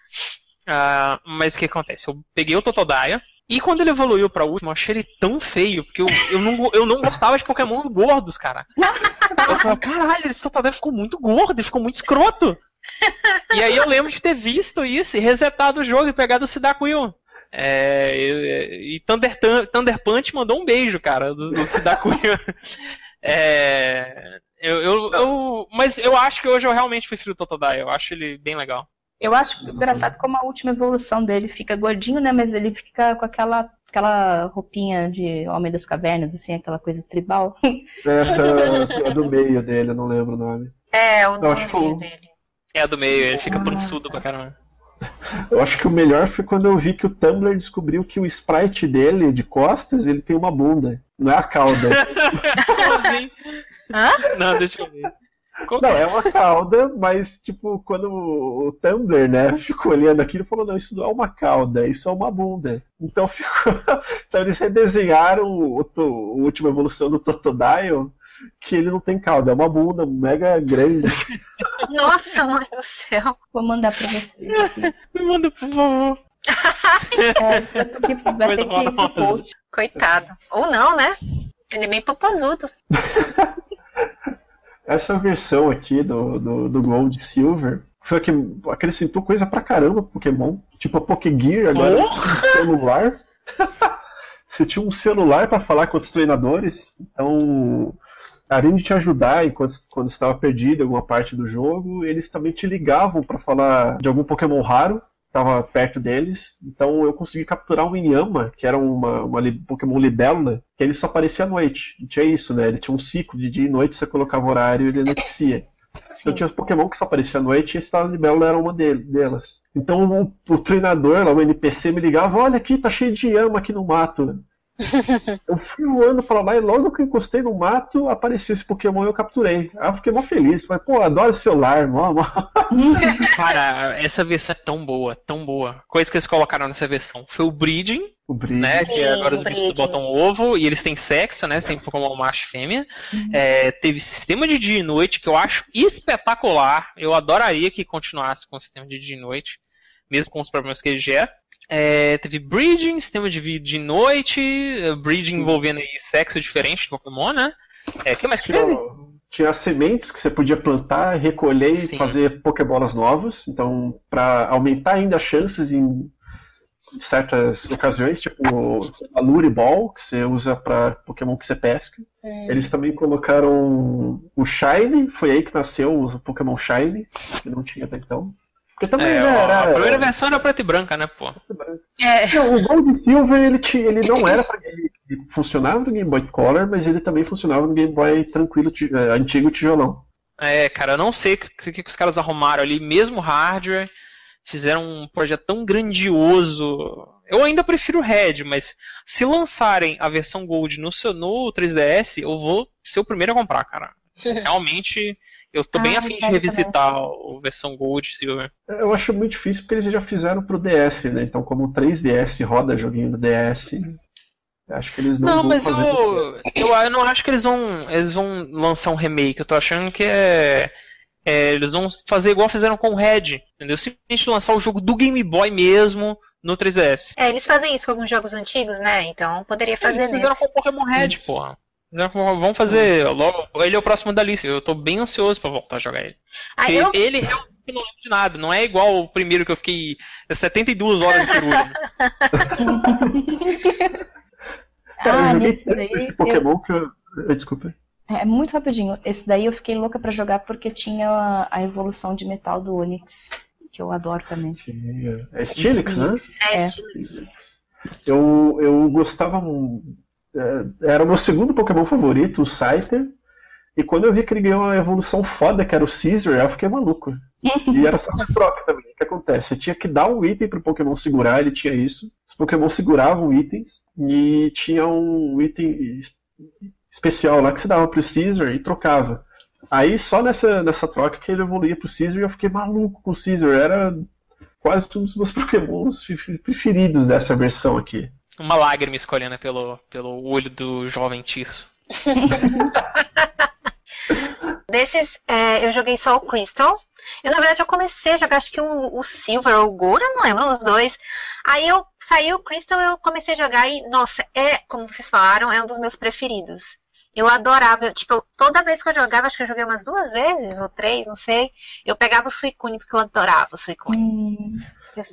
Uh, mas o que acontece? Eu peguei o Totodile. E quando ele evoluiu pra último, eu achei ele tão feio, porque eu, eu, não, eu não gostava de Pokémon gordos, cara. Eu falei, caralho, esse Totodile ficou muito gordo, ele ficou muito escroto. E aí eu lembro de ter visto isso e resetado o jogo e pegado o Cyndaquil. É, e, e Thunder, Thunder Punch mandou um beijo, cara, do, do Cyndaquil. É, eu, eu, eu, mas eu acho que hoje eu realmente prefiro o Totodile. Eu acho ele bem legal. Eu acho engraçado como a última evolução dele fica gordinho, né? Mas ele fica com aquela, aquela roupinha de Homem das Cavernas, assim, aquela coisa tribal. Essa é, é do meio dele, eu não lembro o nome. É, o do meio dele. É do meio, ele fica pançudo pra caramba. Eu acho que o melhor foi quando eu vi que o Tumblr descobriu que o sprite dele, de costas, ele tem uma bunda. Não é a cauda. Como assim? Hã? Não, deixa eu ver. Não, é? uma cauda, mas, tipo, quando o Tumblr, né, ficou olhando aquilo, falou, não, isso não é uma cauda, isso é uma bunda. Então ficou. então eles redesenharam o, o, a última evolução do Totodile que ele não tem cauda, é uma bunda mega grande. Nossa, mãe do céu. Vou mandar pra vocês aqui. Me manda, por favor. é, vai ter que, vai ter que ir pro post. Coitado. Ou não, né? Ele é bem popozudo. Essa versão aqui do, do, do Gold Silver foi a que acrescentou coisa pra caramba pro Pokémon. Tipo a Pokégear agora oh? celular. Você tinha um celular para falar com os treinadores. Então além de te ajudar enquanto, quando estava perdido em alguma parte do jogo, eles também te ligavam para falar de algum Pokémon raro estava perto deles. Então eu consegui capturar um Inyama, que era uma, uma Pokémon libélula, que ele só aparecia à noite. E tinha isso, né? Ele tinha um ciclo de dia e noite, você colocava horário e ele anoitecia. Então tinha os Pokémon que só apareciam à noite e esse libélula era uma dele, delas. Então o, o treinador, lá, o NPC, me ligava, olha aqui, tá cheio de Yama aqui no mato. Eu fui voando pra lá e logo que eu encostei no mato, apareceu esse Pokémon e eu capturei. Aí eu fiquei mó feliz. Falei, pô, adoro celular, mó, mó. Cara, essa versão é tão boa, tão boa. Coisa que eles colocaram nessa versão foi o breeding. O breeding. Né, que agora os bichos botam ovo e eles têm sexo, né? Você tem Pokémon macho e fêmea. Uhum. É, teve sistema de dia e noite que eu acho espetacular. Eu adoraria que continuasse com o sistema de dia e noite, mesmo com os problemas que ele gera. É, teve breeding, sistema de vida de noite, breeding envolvendo aí sexo diferente de Pokémon, né? É, que mais que teve? Tinha sementes que você podia plantar, recolher Sim. e fazer Pokébolas novas. Então, para aumentar ainda as chances em certas ocasiões, tipo a Lure Ball, que você usa para Pokémon que você pesca. Hum. Eles também colocaram o Shine, foi aí que nasceu o Pokémon Shine, que não tinha até então. Porque também é, né, era, a primeira versão era preta e branca, né, pô? É. Não, o Gold Silver ele, tinha, ele não era pra, ele, ele funcionava no Game Boy Color, mas ele também funcionava no Game Boy tranquilo, é, antigo tijolão. É, cara, eu não sei o que, que, os caras arrumaram ali, mesmo hardware, fizeram um projeto tão grandioso. Eu ainda prefiro o Red, mas se lançarem a versão Gold no, seu, no 3DS, eu vou ser o primeiro a comprar, cara. Realmente eu tô ah, bem afim de revisitar a versão Gold Silver. Eu acho muito difícil porque eles já fizeram pro DS, né? Então, como o 3DS roda joguinho do DS, acho que eles não, não vão mas fazer. Eu, eu, eu não acho que eles vão, eles vão lançar um remake. Eu tô achando que é. É, eles vão fazer igual fizeram com o Red, entendeu? Simplesmente lançar o jogo do Game Boy mesmo no 3DS. É, eles fazem isso com alguns jogos antigos, né? Então poderia fazer Eles fizeram com o Pokémon Red, porra. Vamos fazer logo. Ele é o próximo da lista. Eu tô bem ansioso pra voltar a jogar ele. Ah, eu- ele realmente eu não lembro de nada. Não é igual o primeiro que eu fiquei 72 horas de cirurgia. Cara, eu ah, joguei nesse tanto daí. esse eu- Pokémon que eu. eu- Desculpa. É muito rapidinho. Esse daí eu fiquei louca pra jogar porque tinha a, a evolução de metal do Onix, que eu adoro também. É Stilix, né? É, É. Eu, eu gostava. É, Era o meu segundo Pokémon favorito, o Scyther. E quando eu vi que ele ganhou uma evolução foda, que era o Caesar, eu fiquei maluco. E era só troca também. O que acontece? Você tinha que dar um item pro Pokémon segurar, ele tinha isso. Os Pokémon seguravam itens. E tinha um item es- especial lá que você dava pro Caesar e trocava. Aí só nessa, nessa troca que ele evoluía pro Caesar e eu fiquei maluco com o Caesar. Era quase um dos meus Pokémons preferidos dessa versão aqui. Uma lágrima escolhendo pelo, pelo olho do jovem Tisso. Desses, é, eu joguei só o Crystal. E na verdade eu comecei a jogar, acho que o, o Silver ou o Gold, eu não lembro, os dois. Aí eu saí o Crystal eu comecei a jogar e, nossa, é, como vocês falaram, é um dos meus preferidos. Eu adorava, eu, tipo, eu- toda vez que eu jogava, acho que eu joguei umas duas vezes, ou três, não sei. Eu pegava o Suicune, porque eu adorava o Suicune. Hum,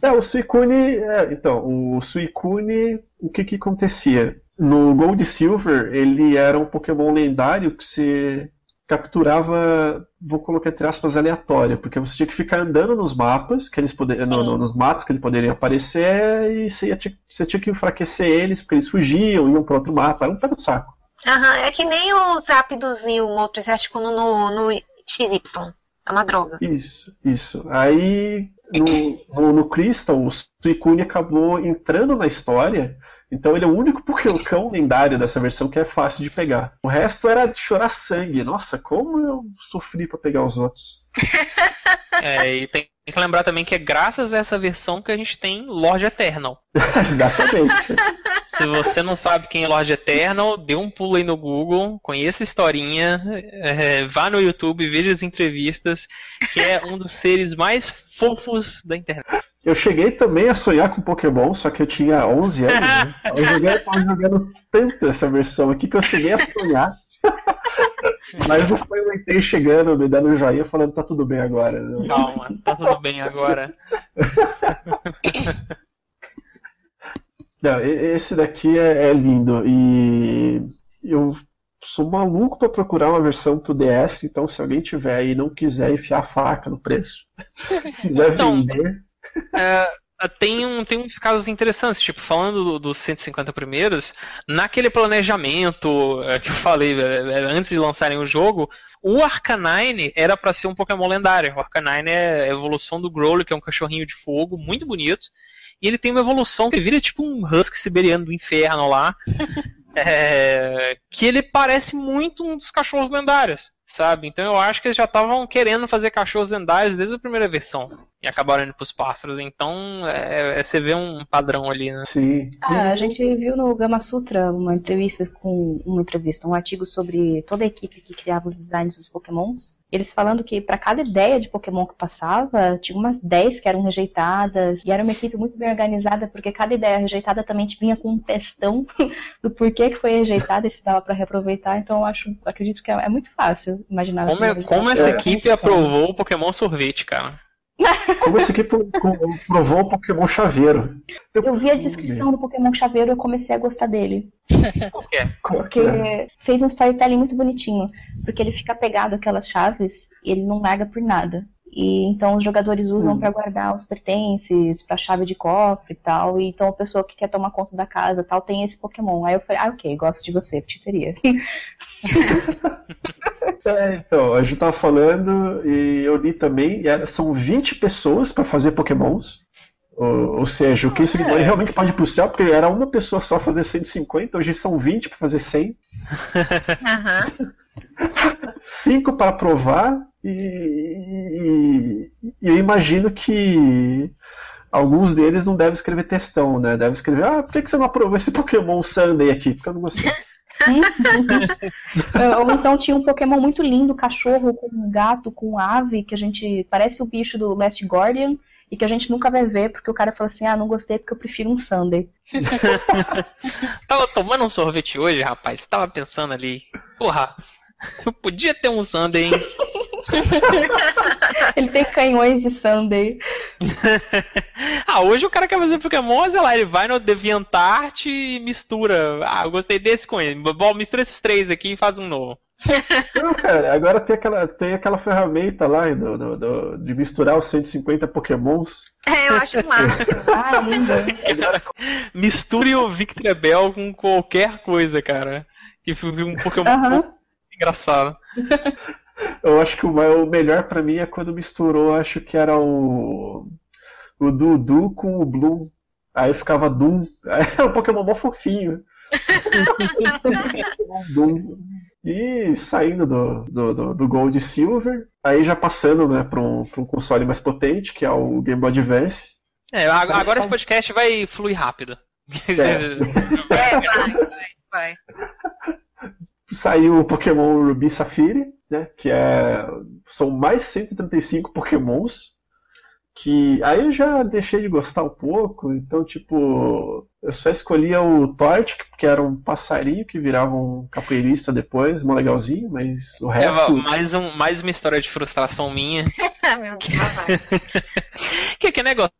É, o Suicune, é, então, o Suicune, o que que acontecia? No Gold e Silver, ele era um Pokémon lendário que você capturava, vou colocar entre aspas, aleatório, porque você tinha que ficar andando nos mapas, que eles poderiam, no- no- nos matos que eles poderiam aparecer, e você, ia, você tinha que enfraquecer eles, porque eles fugiam, iam para outro mapa, era um pé no saco. Aham, é que nem os Rápidos e o Motors Articuno no, no XY. É uma droga. Isso, isso. Aí no, no, no Crystal, o Suicune acabou entrando na história, então ele é o único Pokémon lendário dessa versão que é fácil de pegar. O resto era de chorar sangue. Nossa, como eu sofri pra pegar os outros. É, e tem, que lembrar também que é graças a essa versão que a gente tem Lord Eternal. Exatamente. Se você não sabe quem é Lord Eternal, dê um pulo aí no Google, conheça a historinha, é, vá no YouTube, veja as entrevistas, que é um dos seres mais fofos da internet. Eu cheguei também a sonhar com Pokémon, só que eu tinha 11 anos. Né? Eu, joguei, tava jogando tanto essa versão aqui que eu cheguei a sonhar. Mas não foi o ET chegando, me dando um joinha falando tá tudo bem agora. né? Calma, tá tudo bem agora. Não, esse daqui é, é lindo e eu sou maluco pra procurar uma versão pro DS, então se alguém tiver aí e não quiser enfiar a faca no preço, quiser Então, vender, É, tem, um, tem uns casos interessantes, tipo, falando do- dos 150 primeiros, naquele planejamento é, que eu falei é, é, antes de lançarem o jogo, o Arcanine era pra ser um Pokémon lendário. O Arcanine é a evolução do Growler, que é um cachorrinho de fogo, muito bonito. E ele tem uma evolução que vira tipo um Husky siberiano do inferno lá. é, que ele parece muito um dos cachorros lendários, sabe? Então eu acho que eles já estavam querendo fazer cachorros lendários desde a primeira versão. E acabaram indo pros pássaros. Então é, é- você vê um padrão ali, né? sim. Ah, a gente viu no Gama Sutra uma entrevista com uma entrevista, um artigo sobre toda a equipe que criava os designs dos Pokémons. Eles falando que para cada ideia de Pokémon que passava, tinha umas 10 que eram rejeitadas, e era uma equipe muito bem organizada, porque cada ideia rejeitada também vinha com um textão do porquê que foi rejeitada e se dava para reaproveitar. Então eu acho, acredito que é, é muito fácil imaginar. Como, é- como essa equipe aprovou o Pokémon sorvete, cara? Como esse aqui pro- pro- provou o Pokémon chaveiro. Eu vi a descrição do Pokémon Chaveiro e eu comecei a gostar dele. Porque fez um storytelling muito bonitinho. Porque ele fica pegado àquelas chaves e ele não larga por nada. E então os jogadores usam Hum. pra guardar os pertences, pra chave de cofre e tal. E então a pessoa que quer tomar conta da casa e tal tem esse Pokémon. Aí eu falei, ah, ok, gosto de você, titeria. É, então, a gente tava falando e eu li também, e são 20 pessoas pra fazer Pokémons. Ou, ou seja, o que isso É. realmente pode ir pro céu, porque era uma pessoa só fazer 150, hoje são 20 pra fazer 100. Aham. cinco para provar e, e- e eu imagino que alguns deles não devem escrever textão, né? Devem escrever, ah, por que que você não aprovou esse Pokémon Sunday aqui? Porque eu não gostei. Ou então tinha um Pokémon muito lindo, cachorro com um gato, com ave, que a gente. Parece o bicho do Last Guardian. e que a gente nunca vai ver porque o cara falou assim: ah, não gostei porque eu prefiro um Sunday. tava tomando um sorvete hoje, rapaz. Tava pensando ali, porra, eu podia ter um Sunday, hein? ele tem canhões de Sunday. ah, hoje o cara quer fazer Pokémon, sei lá, ele vai no DeviantArt e mistura. Ah, eu gostei desse com ele. Bom, mistura esses três aqui e faz um novo. Não, cara, agora tem aquela, tem aquela ferramenta lá do, do, do, de misturar os 150 pokémons. É, eu acho máximo. ah. Misture o Victrebel com qualquer coisa, cara. Que um Pokémon uhum. engraçado. Eu acho que o, melhor para mim é quando misturou, acho que era o. O Dudu com o Bloom. Aí ficava Doom. Aí é um Pokémon mó fofinho. Doom. E saindo do, do, do, do, Gold e Silver, aí já passando né, para um, um console mais potente, que é o Game Boy Advance. É, agora esse podcast vai fluir rápido. É, é vai, vai, vai. Saiu o Pokémon Ruby Safire, né, que é, são mais 135 Pokémons que aí eu já deixei de gostar um pouco, então tipo, eu só escolhia o Torch, que era um passarinho que virava um capoeirista depois, mó legalzinho, mas o resto... É, mais, um, mais uma história de frustração minha. Meu Deus, que que negócio?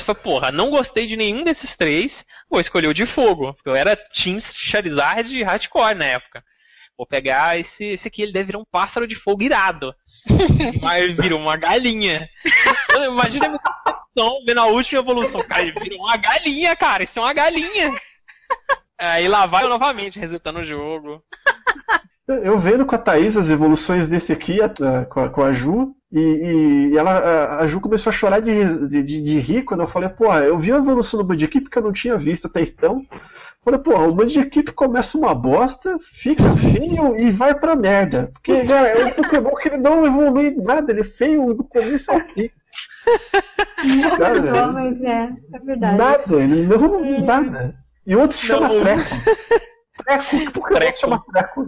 Foi, porra, não gostei de nenhum desses três, vou escolher o de fogo, porque eu era Team Charizard hardcore na época. Vou pegar esse, esse aqui, ele deve virar um pássaro de fogo irado. Mas ele virou uma galinha. Imagina a evolução, vendo a última evolução. Cara, ele virou uma galinha, cara. Isso é uma galinha. Aí lá vai eu novamente, resetando o jogo. Eu vendo com a Thaís as evoluções desse aqui, com a, com a Ju, e, e, ela, a, a Ju começou a chorar de, de, de, rir quando eu falei, pô, eu vi a evolução do Buddy que eu não tinha visto até então. Falei, porra, o monte de equipe começa uma bosta, fica feio e vai pra merda. Porque, cara, é um Pokémon que ele não evolui nada, ele é feio do começo ao fim. Não, mas é, é verdade. Nada, ele não é. nada. E outro chama Treco. Treco, por que chama Treco?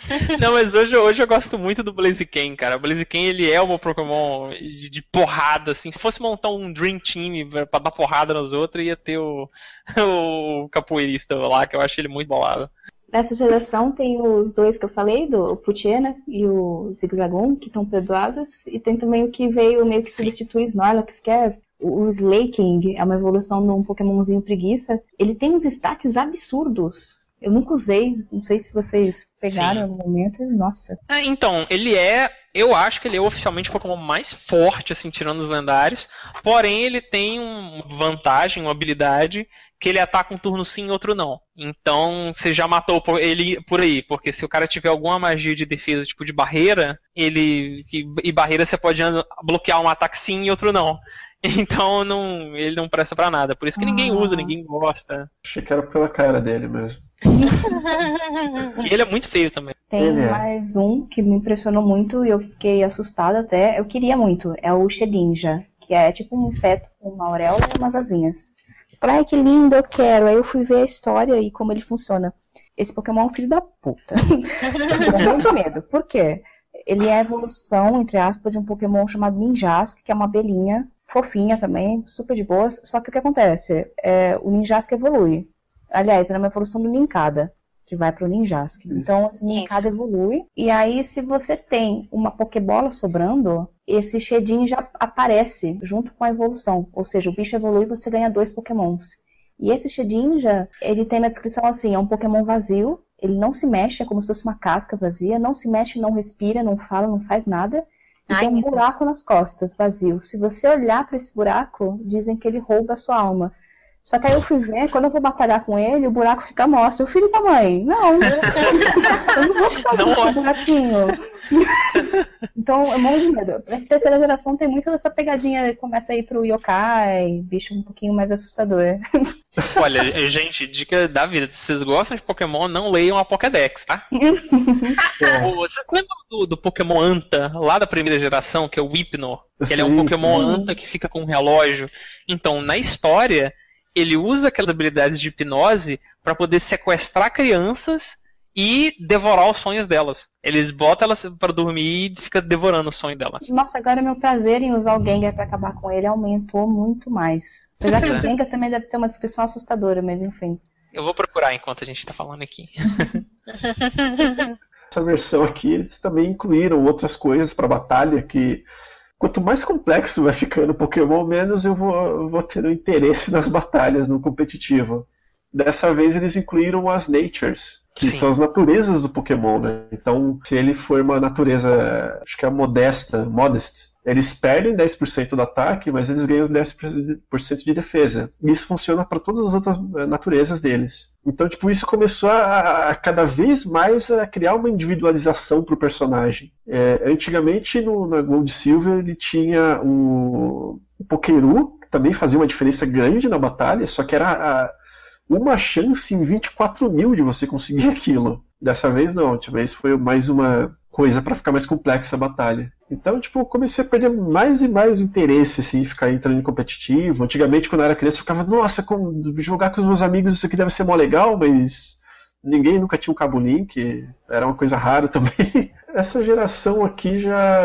Não, mas hoje, hoje eu gosto muito do Blaziken, cara. O Blaziken, ele é o meu Pokémon de, de, porrada, assim. Se fosse montar um Dream Team pra dar porrada nos outros, ia ter o, o capoeirista lá, que eu acho ele muito bolado. Nessa geração tem os dois que eu falei, do Putiena e o Zigzagoon, que estão perdoados. E tem também o que veio meio que substituir Snorlax, que é o Slaking, é uma evolução de um Pokémonzinho preguiça. Ele tem uns stats absurdos. Eu nunca usei, não sei se vocês pegaram no momento, nossa. É, então, ele é, eu acho que ele é oficialmente o Pokémon mais forte, assim, tirando os lendários, porém ele tem uma vantagem, uma habilidade, que ele ataca um turno sim e outro não. Então, você já matou ele por aí, porque se o cara tiver alguma magia de defesa, tipo de barreira, ele. E barreira você pode bloquear um ataque sim e outro não. Então não, ele não presta para nada. Por isso que ninguém usa, ninguém gosta. Achei que era pela cara dele mesmo. e ele é muito feio também. Tem ele é. mais é. um que me impressionou muito e eu fiquei assustada até. Eu queria muito. É o Shedinja, que é tipo um inseto com uma auréola e umas asinhas. Falei, ai que lindo, eu quero. Aí eu fui ver a história e como ele funciona. Esse Pokémon é um filho da puta. Tô de medo. Por quê? Ele é a evolução, entre aspas, de um Pokémon chamado Ninjask, que é uma abelhinha fofinha também, super de boas. Só que o que acontece? É, o Ninjask evolui. Aliás, é uma evolução do Ninkada, que vai para o Ninjask. Então, esse Ninkada evolui. E aí, se você tem uma Pokébola sobrando, esse Shedin já aparece junto com a evolução. Ou seja, o bicho evolui e você ganha dois Pokémons. E esse Shedinja, ele tem na descrição assim, é um Pokémon vazio, ele não se mexe, é como se fosse uma casca vazia, não se mexe, não respira, não fala, não faz nada. E Ai, tem um buraco Deus. nas costas, vazio. Se você olhar para esse buraco, dizem que ele rouba a sua alma. Só que aí eu fui ver, quando eu vou batalhar com ele, o buraco fica mostra. O filho da mãe, não. eu não vou ficar com esse buraquinho. então, eu morro de medo. Essa terceira geração tem muito essa pegadinha, começa a ir pro yokai, bicho um pouquinho mais assustador. Olha, gente, dica da vida. Se vocês gostam de Pokémon, não leiam a Pokédex, tá? é. Vocês lembram do, do, Pokémon Anta, lá da primeira geração, que é o Hypno? Que ele é um Pokémon sim. Anta que fica com um relógio. Então, na história, ele usa aquelas habilidades de hipnose para poder sequestrar crianças e devorar os sonhos delas. Eles botam elas para dormir e fica devorando o sonho delas. Nossa, agora meu prazer em usar o Gengar para acabar com ele aumentou muito mais. Apesar que o Gengar também deve ter uma descrição assustadora, mas enfim. Eu vou procurar enquanto a gente tá falando aqui. Essa versão aqui, eles também incluíram outras coisas para batalha que quanto mais complexo vai ficando o Pokémon, menos eu vou, vou tendo interesse nas batalhas no competitivo. Dessa vez eles incluíram as Natures, que Sim. são as naturezas do Pokémon, né? Então, se ele for uma natureza, acho que é modesta, modest, eles perdem 10% do ataque, mas eles ganham 10% de defesa. E isso funciona para todas as outras eh, naturezas deles. Então, tipo, isso começou a, a cada vez mais a criar uma individualização para o personagem. É, antigamente, no, na Gold Silver, ele tinha o, o Pokeru, que também fazia uma diferença grande na batalha, só que era a, uma chance em 24 mil de você conseguir aquilo. Dessa vez não, dessa vez foi mais uma coisa para ficar mais complexa a batalha. Então, tipo, eu comecei a perder mais e mais o interesse, assim, ficar entrando em competitivo. Antigamente, quando eu era criança, eu ficava, nossa, jogar com os meus amigos isso aqui deve ser mó legal, mas ninguém nunca tinha um cabo link, era uma coisa rara também. Essa geração aqui já.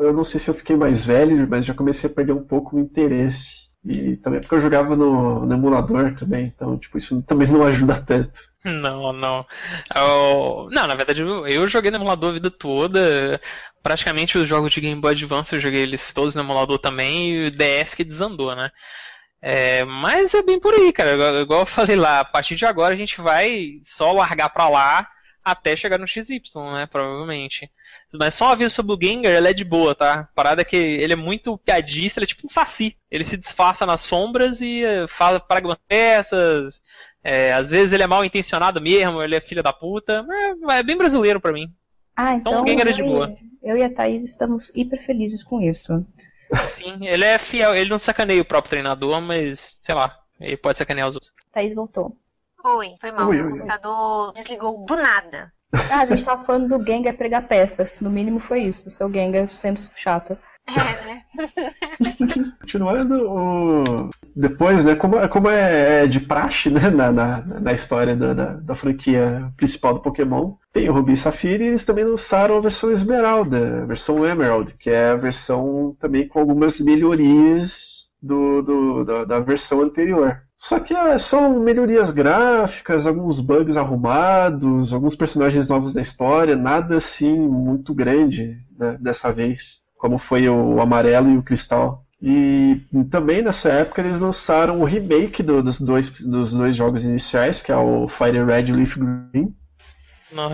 Eu não sei se eu fiquei mais velho, mas já comecei a perder um pouco o interesse. E também porque eu jogava no, no, emulador também, então tipo, isso também não ajuda tanto. Não, não. Eu, não, na verdade eu, eu, joguei no emulador a vida toda. Praticamente os jogos de Game Boy Advance eu joguei eles todos no emulador também e o DS que desandou, né? É, mas é bem por aí, cara. Igual, igual eu falei lá, a partir de agora a gente vai só largar pra lá até chegar no XY, né? Provavelmente. Mas só um aviso sobre o Gengar, ele é de boa, tá? A parada é que ele é muito piadista, ele é tipo um saci. Ele se disfarça nas sombras e eh, fala praga peças. É, às vezes ele é mal intencionado mesmo, ele é filho da puta. É, é bem brasileiro para mim. Ah, então, então o Gengar é de boa. Eu e a Thaís estamos hiper felizes com isso. Sim, ele é fiel, ele não sacaneia o próprio treinador, mas, sei lá, ele pode sacanear os outros. Thaís voltou. Oi, foi mal. Oi, o computador desligou do nada. Ah, a gente tava falando do Gengar pregar peças. No mínimo foi isso. O seu Gengar sendo chato. É, né? Continuando, o... depois, né, como, como é, é de praxe né, na, na, na história da, da, da, franquia principal do Pokémon, tem o Ruby e Safira e eles também lançaram a versão Esmeralda, a versão Emerald, que é a versão também com algumas melhorias do, do da, da versão anterior. Só que é, são melhorias gráficas, alguns bugs arrumados, alguns personagens novos da história, nada assim muito grande né, dessa vez, como foi o Amarelo e o Cristal. E também nessa época eles lançaram o remake do, dos, dois, dos dois jogos iniciais, que é o Fire Red e Leaf Green.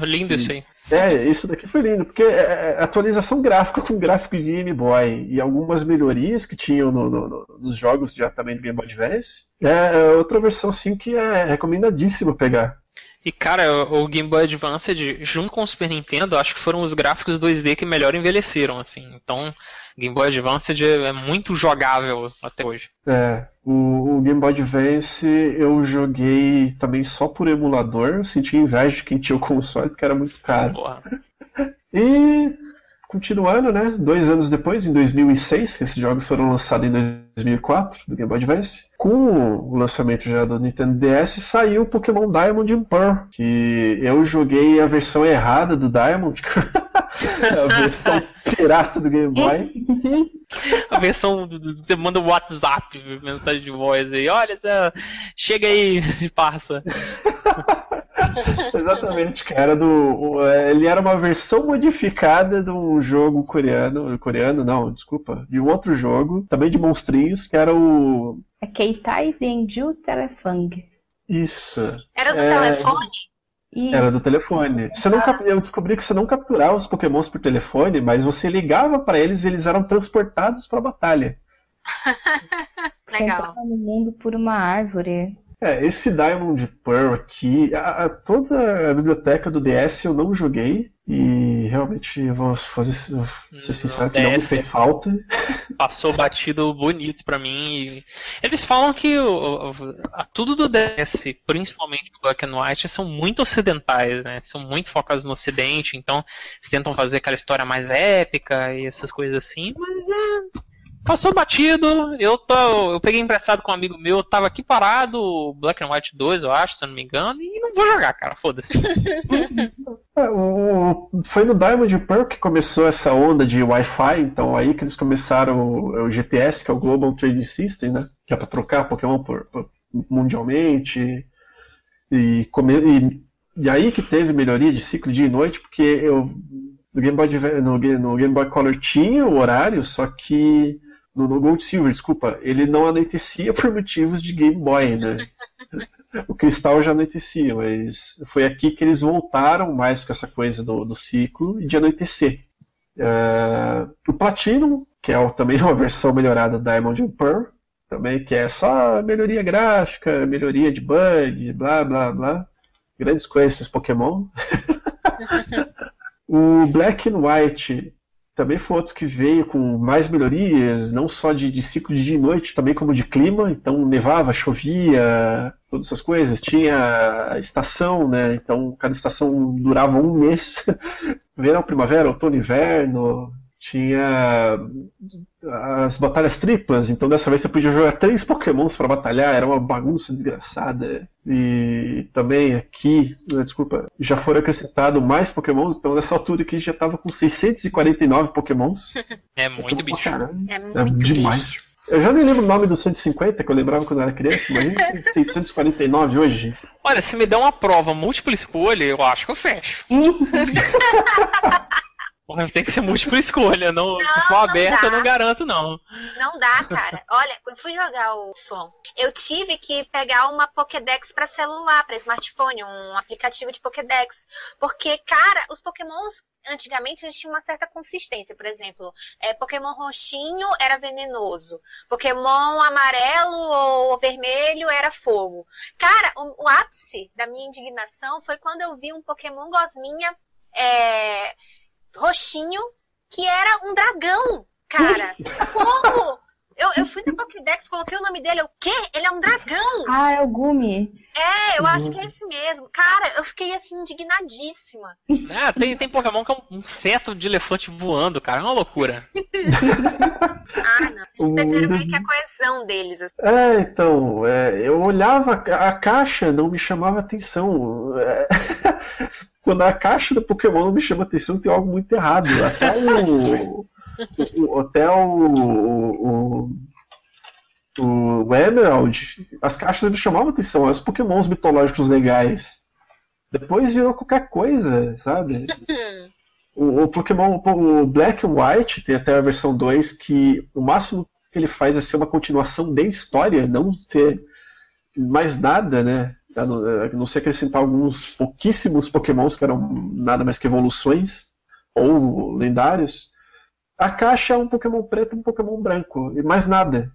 Lindo isso aí. É, isso daqui foi lindo, porque é, é atualização gráfica com gráfico de Game Boy e algumas melhorias que tinham no, no, nos jogos diretamente do Game Boy Advance. É, é outra versão sim que é recomendadíssimo pegar. E cara, o Game Boy Advance, junto com o Super Nintendo, acho que foram os gráficos 2D que melhor envelheceram, assim. Então, Game Boy Advance é muito jogável até hoje. É, o, o, Game Boy Advance eu joguei também só por emulador, eu senti inveja de quem tinha o console, porque era muito caro. Porra. e continuando, né? Dois anos depois, em 2006, que esses jogos foram lançados em 2004 do Game Boy Advance, com o lançamento já do Nintendo DS, saiu o Pokémon Diamond and Pearl, que eu joguei a versão errada do Diamond, a versão pirata do Game Boy. a versão você manda o WhatsApp, mensagem de voz aí, olha, chega aí, passa. Exatamente, cara. Do, ele era uma versão modificada de um jogo coreano. Coreano, não, desculpa. De um outro jogo, também de monstrinhos, que era o. É Keitai Denju Telefang. Isso. Era do é... telefone? Isso. Era do telefone. Você não cap... Eu descobri que você não capturava os pokémons por telefone, mas você ligava para eles e eles eram transportados para a batalha. Legal. Você no mundo por uma árvore. É, esse Diamond Pearl aqui, a, a, toda a biblioteca do DS eu não joguei e realmente vou fazer vou ser sincero que não me fez falta. Passou batido bonito para mim. Eles falam que o, o, tudo do DS, principalmente o Black and White, são muito ocidentais, né? São muito focados no ocidente, então eles tentam fazer aquela história mais épica e essas coisas assim, mas é Passou batido, eu tô. Eu peguei emprestado com um amigo meu, tava aqui parado, Black and White 2, eu acho, se eu não me engano, e não vou jogar, cara, foda-se. É, foi no Diamond Pearl que começou essa onda de Wi-Fi, então aí que eles começaram o, o GTS, que é o Global Trading System, né? Que é para trocar Pokémon por, por- mundialmente. E, come- e, e aí que teve melhoria de ciclo dia e noite, porque eu no Game Boy, no, no Game Boy Color tinha o horário, só que no, no Gold Silver, desculpa, ele não anoitecia por motivos de Game Boy, né? o cristal já anoitecia, mas foi aqui que eles voltaram mais com essa coisa do, do ciclo e de anoitecer. É, o Platinum, que é também uma versão melhorada da Diamond and Pearl, também que é só melhoria gráfica, melhoria de bug, blá blá blá. Grandes coisas esses Pokémon. o Black and White também foi outro que veio com mais melhorias, não só de, de ciclo de dia e noite, também como de clima. Então nevava, chovia, todas essas coisas. Tinha estação, né? Então cada estação durava um mês. Verão, primavera, outono, inverno. Tinha as batalhas triplas, então dessa vez você podia jogar três pokémons para batalhar, era uma bagunça desgraçada. E também aqui, né, desculpa, já foram acrescentados mais pokémons, então nessa altura aqui já tava com 649 pokémons. É É muito pra bicho. caralho. É muito É demais. bicho. Eu já nem lembro o nome do 150 que eu lembrava quando eu era criança, mas 649 hoje. Olha, se me der uma prova múltipla escolha, eu acho que eu fecho. Porra, tem que ser múltipla escolha, não, se for não aberta dá. eu não garanto não. Não dá, cara. Olha, eu fui jogar o Y, eu tive que pegar uma Pokédex pra celular, pra smartphone, um aplicativo de Pokédex. Porque, cara, os Pokémons antigamente eles tinham uma certa consistência. Por exemplo, é, Pokémon roxinho era venenoso. Pokémon amarelo ou vermelho era fogo. Cara, o, o ápice da minha indignação foi quando eu vi um Pokémon gosminha é, roxinho que era um dragão, cara. Como? Eu, eu fui na Pokédex, coloquei o nome dele. O quê? Ele é um dragão? ah, é o Gumi. É, eu acho que é esse mesmo. Cara, eu fiquei assim, indignadíssima. Ah, tem, tem Pokémon que é um, um feto de elefante voando, cara, é uma loucura. Ah, não. Eles O perderam meio que a coesão deles. assim. É, então, é, eu olhava a a caixa, não me chamava atenção. É, quando a caixa do Pokémon não me chama atenção, tem algo muito errado. Até o. o- até o. o o Emerald, as caixas me chamavam atenção, os pokémons mitológicos legais. Depois virou qualquer coisa, sabe? O, o Pokémon o Black and White tem até a versão 2 que o máximo que ele faz é ser uma continuação de história, não ter mais nada, né? A não ser acrescentar alguns pouquíssimos Pokémons que eram nada mais que evoluções ou lendários. A caixa é um Pokémon preto e um Pokémon branco, e mais nada.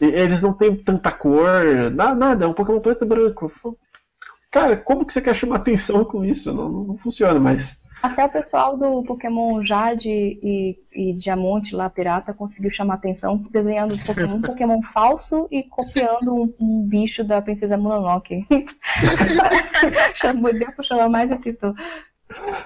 Eles não têm tanta cor, nada, é um Pokémon preto e branco. Cara, como que você quer chamar atenção com isso? Não, não, funciona mais. Até o pessoal do Pokémon Jade e, e Diamante lá, Pirata, conseguiu chamar atenção desenhando Pokémon, um Pokémon falso e copiando um, um bicho da Princesa Mononoke. Deu pra chamar mais atenção.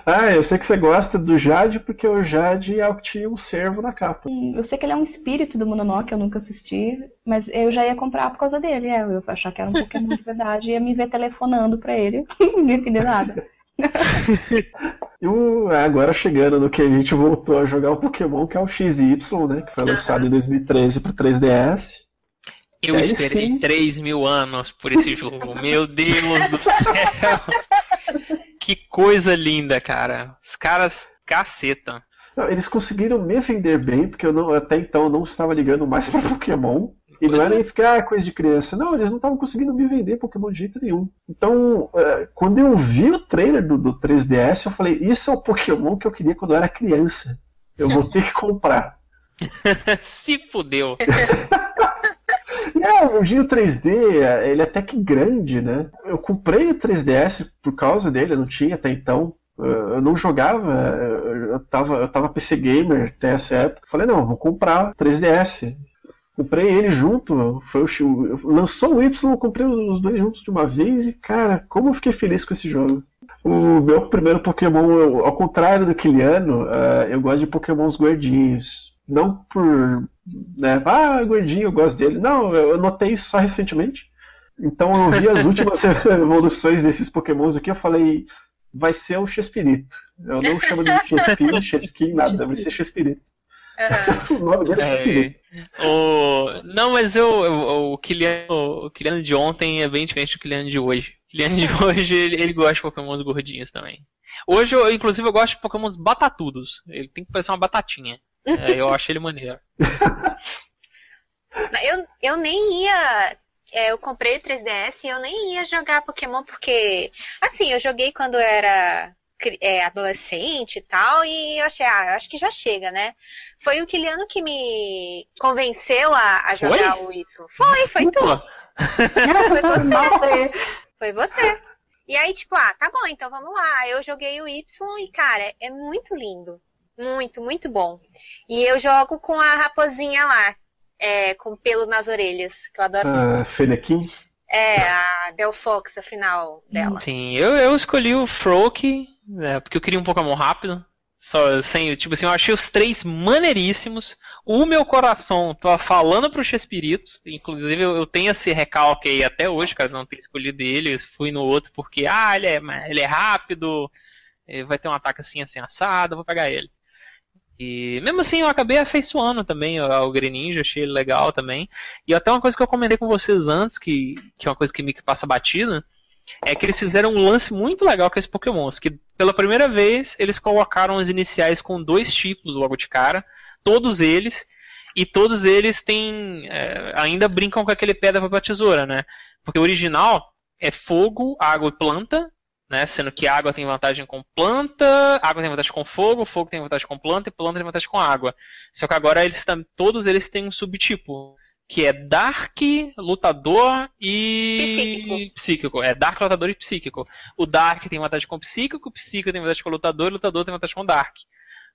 Ah, eu sei que você gosta do Jade porque o Jade é o que tinha um servo na capa. Hum, Eu sei que ele é um espírito do Mononoke, eu nunca assisti, mas eu já ia comprar por causa dele. É, eu ia achar que era um Pokémon de verdade e ia me ver telefonando pra ele. Ninguém entendeu nada. E o, agora chegando no que a gente voltou a jogar o Pokémon, que é o XY, né? Que foi lançado em 2013 pro 3DS. Eu esperei sim. 3 mil anos por esse jogo. Meu Deus do céu. Que coisa linda, cara. Os caras caceta. Não, eles conseguiram me vender bem, porque eu não, até então eu não estava ligando mais pra Pokémon. E não era é. nem ficar ah, coisa de criança. Não, eles não estavam conseguindo me vender Pokémon de jeito nenhum. Então, é, quando eu vi o trailer do, do 3DS, eu falei, isso é o Pokémon que eu queria quando eu era criança. Eu vou ter que comprar. Se fudeu. É, o Giro 3D, ele é até que grande, né? Eu comprei o 3DS por causa dele, eu não tinha até então. Eu não jogava, eu tava, eu tava PC Gamer até essa época. Falei, não, vou comprar 3DS. Comprei ele junto, foi o, lançou o Y, eu comprei os dois juntos de uma vez e, cara, como eu fiquei feliz com esse jogo. O meu primeiro Pokémon, ao contrário do Kiliano, eh, eu gosto de Pokémons gordinhos. Não por né? Ah, gordinho, eu gosto dele. Não, eu notei isso só recentemente. Então eu vi as últimas evoluções desses pokémons aqui, eu falei, vai ser o Chespirito. Eu não chamo de Chespirito, Cheskin, nada, vai ser Chespirito. Uhum. o nome dele é, Chespirito. O... Não, mas eu, eu, o, Kilian, o Kilian de ontem é bem diferente do Kilian de hoje. O Kilian de hoje, ele, ele gosta de pokémons gordinhos também. Hoje, eu, inclusive, eu gosto de pokémons batatudos. Ele tem que parecer uma batatinha. É, eu acho ele maneiro. Eu, eu nem ia é, eu comprei o 3DS e eu nem ia jogar Pokémon porque, assim, eu joguei quando eu era é, adolescente e tal, e eu achei, ah, acho que já chega, né? Foi o Kiliano que me convenceu a, a jogar foi? o Y. Foi, foi tu. Não, foi você. foi você. E aí, tipo, ah, tá bom, então vamos lá. Eu joguei o Y e, cara, é muito lindo. Muito, muito bom. E eu jogo com a raposinha lá, é, com pelo nas orelhas, que eu adoro. Ah, Fennekin? É, a Del Fox, a final dela. Sim, eu, eu escolhi o Froak, né, porque eu queria um Pokémon rápido. Só, sem, tipo assim, eu achei os três maneiríssimos. O meu coração tá falando pro Chespirito. Inclusive, eu, eu tenho esse recalque aí até hoje, cara, não ter escolhido ele. Eu fui no outro porque, ah, ele é, ele é rápido, vai ter um ataque assim, assim, assado, vou pegar ele. E mesmo assim eu acabei afeiçoando também ao Greninja, achei ele legal também. E até uma coisa que eu comentei com vocês antes, que, que é uma coisa que me passa batida, é que eles fizeram um lance muito legal com esses Pokémons, que pela primeira vez eles colocaram os iniciais com dois tipos logo de cara, todos eles, e todos eles têm. É, ainda brincam com aquele pedra para tesoura, né? Porque o original é fogo, água e planta, né? Sendo que água tem vantagem com planta, água tem vantagem com fogo, fogo tem vantagem com planta e planta tem vantagem com água. Só que agora eles todos eles têm um subtipo, que é Dark, Lutador e psíquico. psíquico. É Dark, Lutador e Psíquico. O Dark tem vantagem com Psíquico, o Psíquico tem vantagem com Lutador e o Lutador tem vantagem com Dark.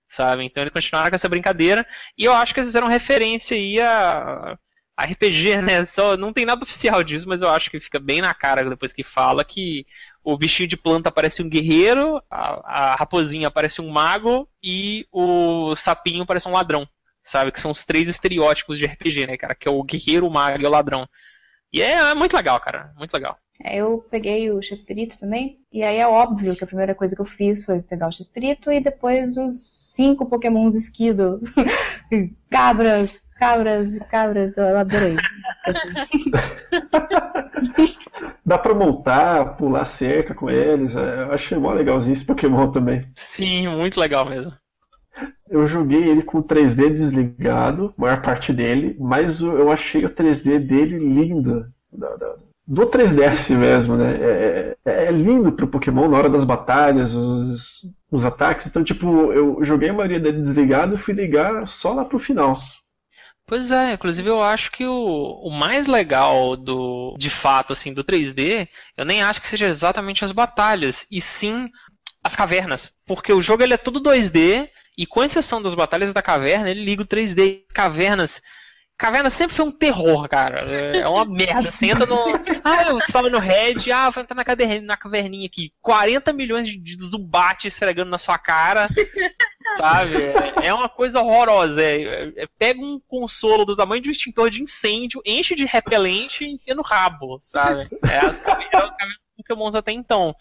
Sabe? Então eles continuaram com essa brincadeira. E eu acho que eles fizeram referência aí a RPG, né? Só não tem nada oficial disso, mas eu acho que fica bem na cara depois que fala que o bichinho de planta parece um guerreiro, a, a raposinha parece um mago e o sapinho parece um ladrão. Sabe? Que são os três estereótipos de RPG, né, cara? Que é o guerreiro, o mago e o ladrão. E é, é muito legal, cara. Muito legal. É, eu peguei o X-Espírito também, e aí é óbvio que a primeira coisa que eu fiz foi pegar o X-Espírito e depois os cinco pokémons esquido. cabras, Cabras e cabras, eu adorei. Dá pra montar, pular cerca com eles. É, eu achei mó legalzinho esse Pokémon também. Sim, muito legal mesmo. Eu joguei ele com o 3D desligado, maior parte dele, mas eu achei o 3D dele lindo. Do 3DS mesmo, né? É, é, é lindo pro Pokémon na hora das batalhas, os, os ataques. Então, tipo, eu joguei a maioria dele desligado e fui ligar só lá pro final. Pois é, inclusive eu acho que o, o mais legal do de fato assim do 3D, eu nem acho que seja exatamente as batalhas, e sim as cavernas, porque o jogo ele é tudo 2D e com exceção das batalhas da caverna, ele liga o 3D. Cavernas Caverna sempre foi um terror, cara. É uma merda. Você entra no. Ah, eu estava no Red, ah, vou entrar na, caderninha, na caverninha aqui. 40 milhões de, de zumbate esfregando na sua cara. Sabe? É uma coisa horrorosa. É, é, pega um consolo do tamanho de um extintor de incêndio, enche de repelente e enfia no rabo, sabe? É as cavernas, cavernas Pokémons até então.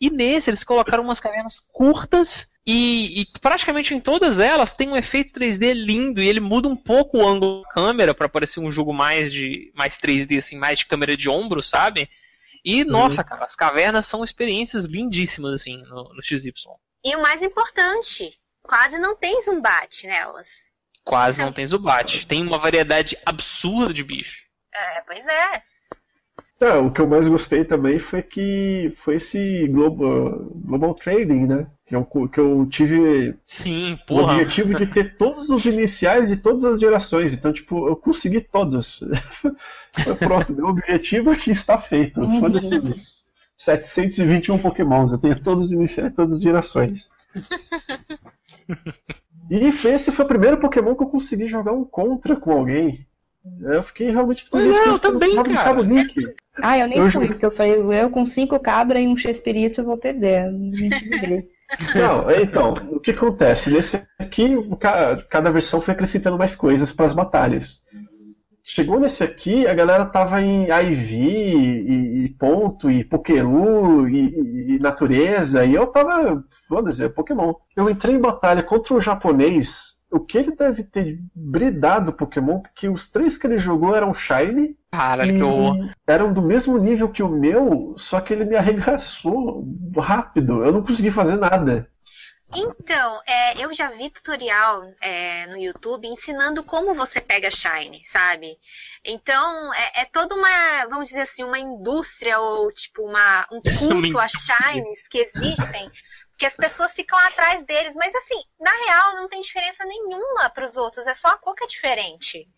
E nesse eles colocaram umas cavernas curtas e, e, praticamente em todas elas tem um efeito 3D lindo e ele muda um pouco o ângulo da câmera para parecer um jogo mais de mais 3D assim, mais de câmera de ombro, sabe? E uhum. nossa, cara, as cavernas são experiências lindíssimas assim no, no XY. E o mais importante, quase não tem zumbate nelas. Quase não tem zumbate. Tem uma variedade absurda de bicho. É, pois é. É, o que eu mais gostei também foi que foi esse Global, global Trading, né? Que eu, que eu tive Sim, porra. o objetivo de ter todos os iniciais de todas as gerações. Então, tipo, eu consegui todos. Pronto, meu objetivo aqui está feito. Uhum. Foda-se 721 pokémons. Eu tenho todos os iniciais de todas as gerações. E esse foi o primeiro Pokémon que eu consegui jogar um contra com alguém. Eu fiquei realmente feliz. Não, eu também, cara. Link. Ah, eu nem eu fui, porque eu falei, eu com cinco cabras e um X-Espírito vou perder. Não, então, o que acontece? Nesse aqui, cada versão foi acrescentando mais coisas para as batalhas. Chegou nesse aqui, a galera tava em IV e, e ponto, e Pokéru e, e, natureza, e eu tava, foda-se, é Pokémon. Eu entrei em batalha contra um japonês, o que ele deve ter bridado Pokémon, porque os três que ele jogou eram Shine. Cara, que eu... Eram do mesmo nível que o meu, só que ele me arregaçou rápido. Eu não consegui fazer nada. Então, é, eu já vi tutorial é, no YouTube ensinando como você pega Shine, sabe? Então, é, é, toda uma, vamos dizer assim, uma indústria ou tipo uma, um culto a Shines que existem, que as pessoas ficam atrás deles. Mas assim, na real, não tem diferença nenhuma para os outros, é só a cor que é diferente.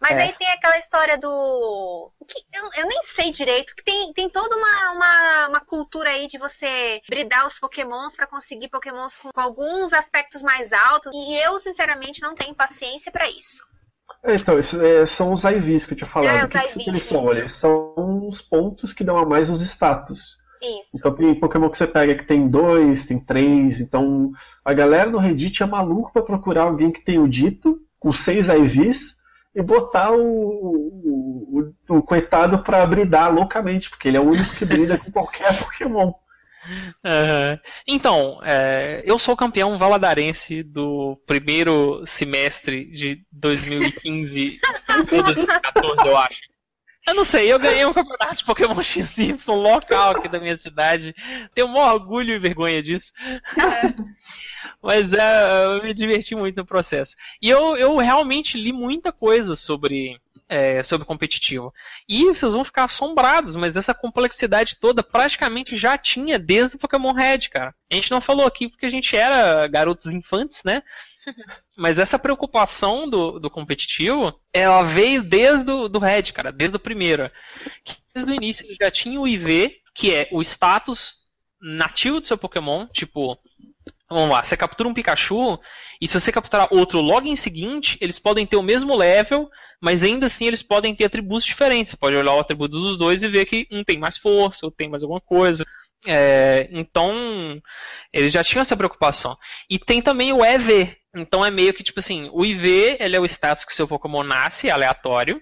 Mas é. aí tem aquela história do. Que eu, eu, nem sei direito, que tem, tem toda uma, uma, uma cultura aí de você bridar os pokémons para conseguir pokémons com, com, alguns aspectos mais altos. E eu, sinceramente, não tenho paciência para isso. É, então, esses, é, são os IVs que eu tinha falado. É, o que, que, que eles são? Eles são os pontos que dão a mais os status. Isso. Então tem Pokémon que você pega que tem dois, tem três. Então a galera no Reddit é maluco para procurar alguém que tem o dito, com seis IVs, e botar o, o, o, o coitado pra bridar loucamente, porque ele é o único que brida com qualquer Pokémon. Uhum. Então, é, eu sou campeão valadarense do primeiro semestre de 2015 ou 2014, eu acho. Eu não sei, eu ganhei um campeonato de Pokémon XY local aqui da minha cidade. Tenho um orgulho e vergonha disso. Mas é, eu me diverti muito no processo. E eu, eu realmente li muita coisa sobre, é, sobre competitivo. E vocês vão ficar assombrados, mas essa complexidade toda praticamente já tinha desde o Pokémon Red, cara. A gente não falou aqui porque a gente era garotos infantes, né? Mas essa preocupação do, do competitivo, ela veio desde o do Red, cara, desde o primeiro. Desde o início já tinha o IV, que é o status nativo do seu Pokémon, tipo, vamos lá, você captura um Pikachu, e se você capturar outro logo em seguinte, eles podem ter o mesmo level, mas ainda assim eles podem ter atributos diferentes. Você pode olhar o atributo dos dois e ver que um tem mais força, outro tem mais alguma coisa. É, então, eles já tinham essa preocupação. E tem também o EV. Então é meio que tipo assim, o IV ele é o status que o seu Pokémon nasce, aleatório.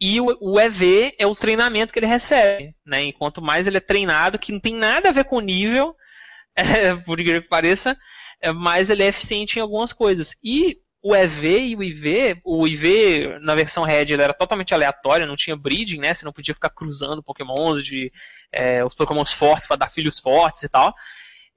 E o, o EV é o treinamento que ele recebe. Né? Enquanto mais ele é treinado, que não tem nada a ver com o nível, é, por incrível que pareça, é, mais ele é eficiente em algumas coisas. E o EV e o IV, o IV na versão Red ele era totalmente aleatório, não tinha breeding, né? Você não podia ficar cruzando Pokémons de é, os Pokémons fortes para dar filhos fortes e tal.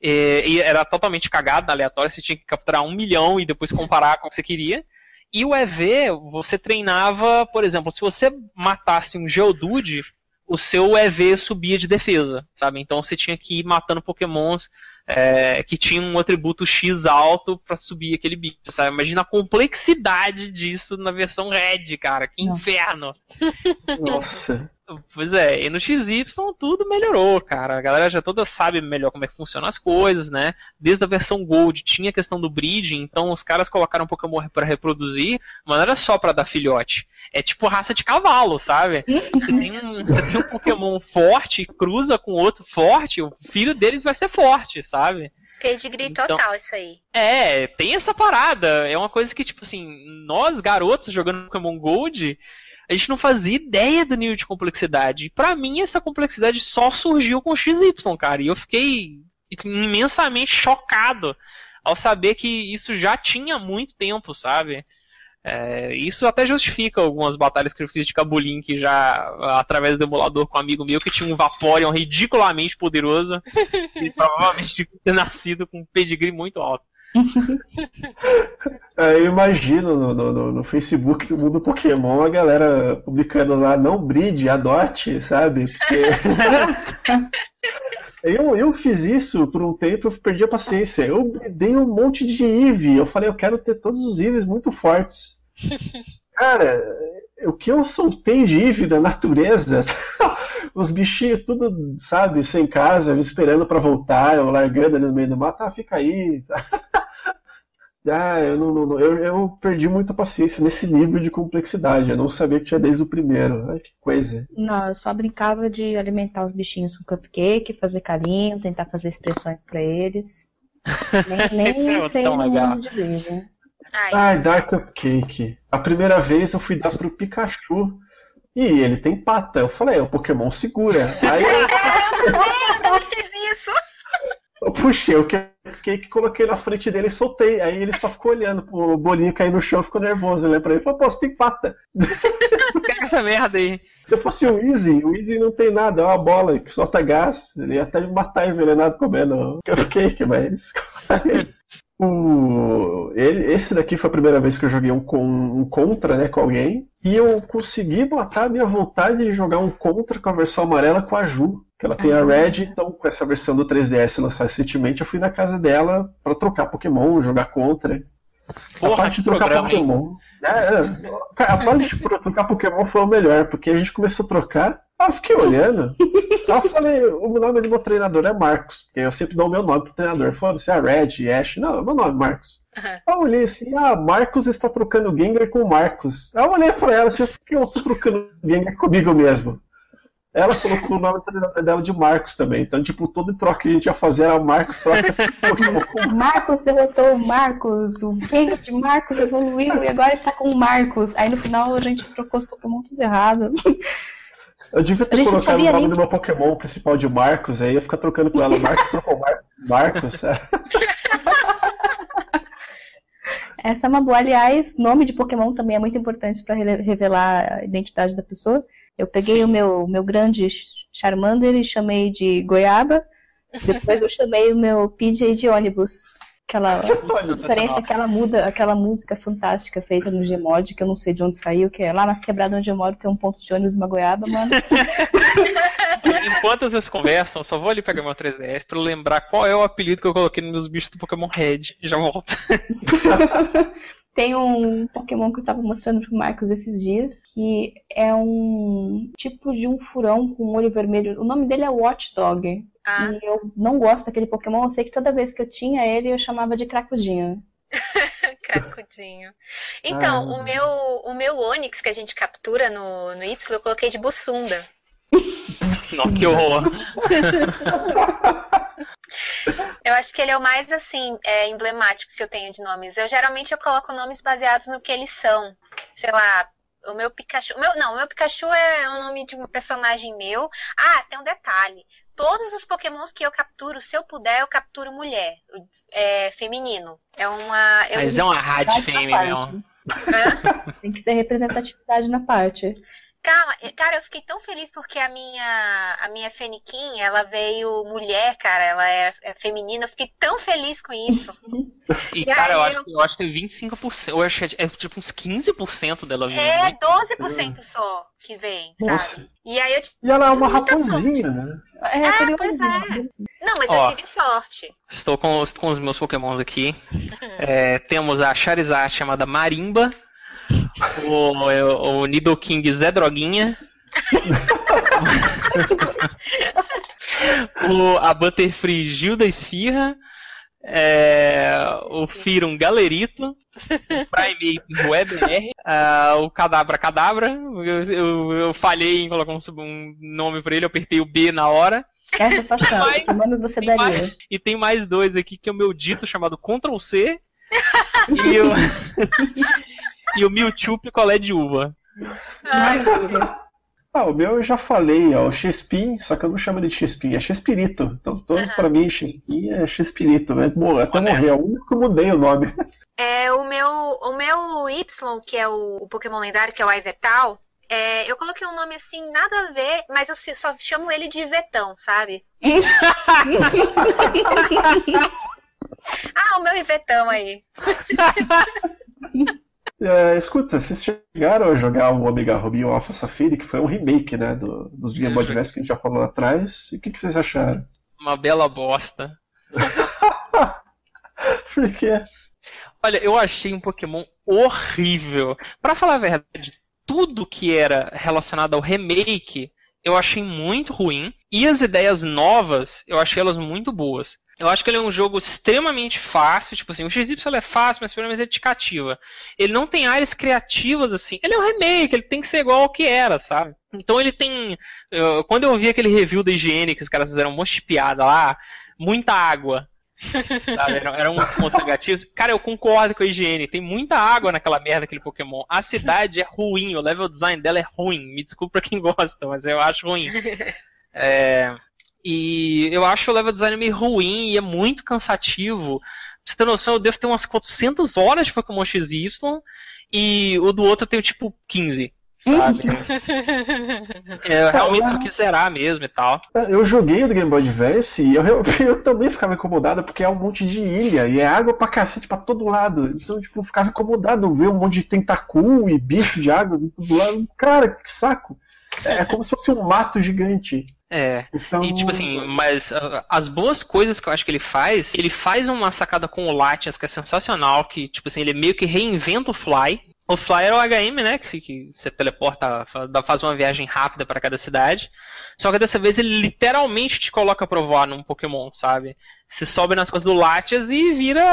E, e, era totalmente cagado, aleatório, você tinha que capturar um milhão e depois comparar com o que você queria. E o EV, você treinava, por exemplo, se você matasse um Geodude, o seu EV subia de defesa, sabe? Então você tinha que ir matando Pokémons é, que tinha um atributo X alto para subir aquele bicho, sabe? Imagina a complexidade disso na versão Red, cara. Que inferno! Nossa. Pois é, e no XY tudo melhorou, cara. A galera já toda sabe melhor como é que funcionam as coisas, né? Desde a versão Gold tinha a questão do breeding, então os caras colocaram Pokémon para reproduzir, mas não era só para dar filhote. É tipo raça de cavalo, sabe? Você tem um, você tem um Pokémon forte, cruza com outro forte, o filho deles vai ser forte, sabe? Pedigree então, total, isso aí. É, tem essa parada. É uma coisa que, tipo assim, nós garotos jogando Pokémon Gold a gente não fazia ideia do nível de complexidade. E pra mim, essa complexidade só surgiu com o XY, cara. E eu fiquei imensamente chocado ao saber que isso já tinha muito tempo, sabe? É, isso até justifica algumas batalhas que eu fiz de Cabulin, já através do emulador com um amigo meu que tinha um Vaporeon ridiculamente poderoso e provavelmente tinha ter nascido com um pedigree muito alto. É, eu imagino no, no, no, Facebook do mundo Pokémon a galera publicando lá não bride, adote, sabe? Porque... eu, eu fiz isso por um tempo, eu perdi a paciência. Eu dei um monte de Eve. Eu falei, eu quero ter todos os Eves muito fortes. Cara, o que eu soltei de Eve da natureza, os bichinhos tudo, sabe, sem casa, esperando para voltar, eu largando ali no meio do mato, ah, fica aí. Ah, eu, não, não, eu, eu perdi muita paciência nesse nível de complexidade. Eu não sabia que tinha desde o primeiro. Ai, que coisa. Não, eu só brincava de alimentar os bichinhos com cupcake, fazer carinho, tentar fazer expressões para eles. Nem, nem é entrei tão no legal. mundo de. Ai, Ai, Dark Cupcake. A primeira vez eu fui dar pro Pikachu. E ele tem pata. Eu falei, é o Pokémon segura. Aí eu, eu também, eu também fiz. Eu puxei o Cupcake, coloquei na frente dele e soltei. Aí ele só ficou olhando pro bolinho cair no chão, ficou nervoso. Olhei pra ele falei, pô, você tem pata. Pega essa merda aí. Se fosse o Easy, o Easy não tem nada, é uma bola que solta gás. Ele ia até me matar envenenado comendo cupcake, mas. o... ele, esse daqui foi a primeira vez que eu joguei um, com, um contra né, com alguém. E eu consegui matar a minha vontade de jogar um contra com a versão amarela com a Ju. Ela tem a Red, então com essa versão do 3DS lançada recentemente, eu fui na casa dela pra trocar Pokémon, jogar contra. a Porra, parte que de trocar programa? Pokémon. É, é. A parte de trocar Pokémon foi o melhor, porque a gente começou a trocar. Ah, eu fiquei olhando. Eu falei, o nome do meu treinador é Marcos, porque eu sempre dou o meu nome pro treinador. Foda-se, é Red, Ash. Não, meu nome é Marcos. Uhum. Eu olhei assim, ah, Marcos está trocando Gengar com Marcos. Aí eu olhei pra ela assim, por que eu tô trocando Gengar comigo mesmo? Ela colocou o nome dela de Marcos também. Então, tipo, todo troca que a gente ia fazer era Marcos troca Pokémon Marcos derrotou o Marcos, o Gengar de Marcos evoluiu e agora está com o Marcos. Aí no final a gente trocou os Pokémon tudo errado. Eu devia ter colocado o nome nem- do meu Pokémon principal de Marcos, aí ia ficar trocando com ela. Marcos trocou Mar Marcos. é. Essa é uma boa. Aliás, nome de Pokémon também é muito importante para revelar a identidade da pessoa. Eu peguei o meu, meu grande Charmander e chamei de Goiaba. Depois eu chamei o meu PJ de ônibus. Aquela diferença que ela muda, aquela música fantástica feita no Gmod, que eu não sei de onde saiu, que é lá nas quebradas onde eu moro tem um ponto de ônibus e uma goiaba, mano. Enquanto vocês conversam, só vou ali pegar meu 3DS pra eu lembrar qual é o apelido que eu coloquei nos meus bichos do Pokémon Red. E já volto. Tem um Pokémon que eu tava mostrando pro Marcos esses dias, que é um tipo de um furão com um olho vermelho. O nome dele é Watchdog. Ah, E eu não gosto daquele Pokémon, eu sei que toda vez que eu tinha ele, eu chamava de Cracudinho. cracudinho. Então, Ah. o meu o meu Onix que a gente captura no, no Y, eu coloquei de Bussunda. Não, que horror. Eu acho que ele é o mais, assim, é, emblemático que eu tenho de nomes. Eu geralmente eu coloco nomes baseados no que eles são. Sei lá, o meu Pikachu. o meu, não, o meu Pikachu é o nome de um personagem meu. Ah, tem um detalhe. Todos os pokémons que eu capturo, se eu puder, eu capturo mulher. É feminino. É uma. eu- Mas é uma rádio fêmea. Hã? Tem que ter representatividade na parte. Calma, eh, cara, eu fiquei tão feliz porque a minha a minha Feniquim, ela veio mulher, cara, ela é, é feminina. Eu fiquei tão feliz com isso. E, E cara, eu aí acho, que- eu acho que é 25%. Eu acho que é, é tipo uns 15% dela vindo. É né? 12% só que vem, sabe? Nossa. E aí eu E ela é uma raposinha, né? É, Ah, pois né? Não, mas Ó. eu tive sorte. Estou com os, com os meus pokémons aqui. É, temos a Charizard chamada Marimba. O, o, o Nidoking Zé Droguinha. o, a Butterfree Gilda Esfirra. É, o Firum Galerito. O Prime WebR. o Cadabra Cadabra. Eu, eu, eu falhei em colocar um, um nome pra ele, eu apertei o B na hora. Essa é sua chance. Que nome você daria? mais- e tem mais dois aqui que é o meu dito chamado Ctrl C e o, e o Mewtwo picolé de uva. Ah, o meu eu já falei, ó, o Xpin, só que eu não chamo ele de Xpin, é Xpirito. Então todos Aham. pra mim Xpin é Xpirito, mas bom, até morrer, é o único que eu mudei o nome. É, o meu, o meu Y, que é o, o Pokémon lendário, que é o Ivetal, é, eu coloquei um nome assim, nada a ver, mas eu só chamo ele de Ivetão, sabe? Ah, o meu Ivetão aí. É, escuta, vocês chegaram a jogar o Omega Ruby e o Alpha Safiri, que foi um remake, né, do, dos Game Boy Eu Advance que a gente já falou lá atrás. E o que, que vocês acharam? Uma bela bosta. Porque Olha, eu achei um Pokémon horrível. Pra falar a verdade, tudo que era relacionado ao remake, eu achei muito ruim. E as ideias novas, eu achei elas muito boas. Eu acho que ele é um jogo extremamente fácil, tipo assim, o XY é fácil, mas pelo menos ele te cativa. Ele não tem áreas criativas assim. Ele é um remake, ele tem que ser igual ao que era, sabe? Então ele tem. eu- quando eu vi aquele review da higiene que os caras fizeram um monte de piada lá, muita água. Sabe? Era, era um dos pontos negativos. Cara, eu concordo com a higiene. Tem muita água naquela merda daquele Pokémon. A cidade é ruim, o level design dela é ruim. Me desculpa quem gosta, mas eu acho ruim. É, e eu acho o level design meio ruim e é muito cansativo. Pra você ter noção, eu devo ter umas 400 horas de Pokémon XY e o do outro eu tenho tipo 15 sabe? é, eu realmente só quis zerar mesmo e tal. Eu joguei o Game Boy Advance e eu, eu, também ficava incomodado porque é um monte de ilha e é água pra cacete pra todo lado. Então, tipo, eu ficava incomodado ver um monte de tentacu e bicho de água do todo lado. Cara, que saco! É como se fosse um mato gigante. É. Então... E tipo assim, mas uh, as boas coisas que eu acho que ele faz, ele faz uma sacada com o Latias que é sensacional, que tipo assim, ele meio que reinventa o Fly. O Fly era o HM, né? Que, que você teleporta, faz uma viagem rápida para cada cidade. Só que dessa vez ele literalmente te coloca pra voar num Pokémon, sabe? Você sobe nas coisas do Latias e vira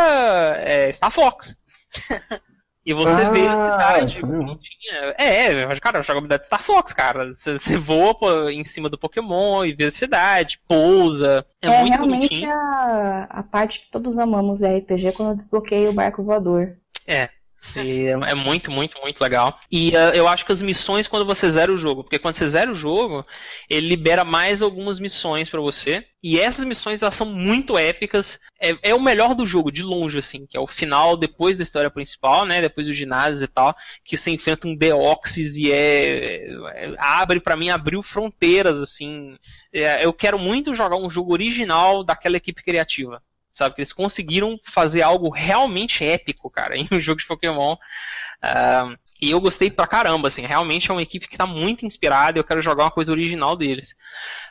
é, Star Fox. E você ah, vê a cidade bonitinha. É, cara, a jogabilidade de Star Fox, cara. Você, você voa pô, em cima do Pokémon e vê a cidade, pousa. É, é muito realmente bonitinho. A, a parte que todos amamos em RPG quando eu desbloqueio o barco voador. É, e é muito, muito, muito legal. E uh, eu acho que as missões quando você zera o jogo, porque quando você zera o jogo, ele libera mais algumas missões para você. E essas missões elas são muito épicas. É, é, o melhor do jogo, de longe, assim, que é o final depois da história principal, né? Depois do ginásio e tal, que você enfrenta um Deoxys e é. é abre, para mim, abriu fronteiras, assim. É, eu quero muito jogar um jogo original daquela equipe criativa sabe? Que eles conseguiram fazer algo realmente épico, cara, em um jogo de Pokémon. Uh, e eu gostei pra caramba, assim, realmente é uma equipe que tá muito inspirada, eu quero jogar uma coisa original deles.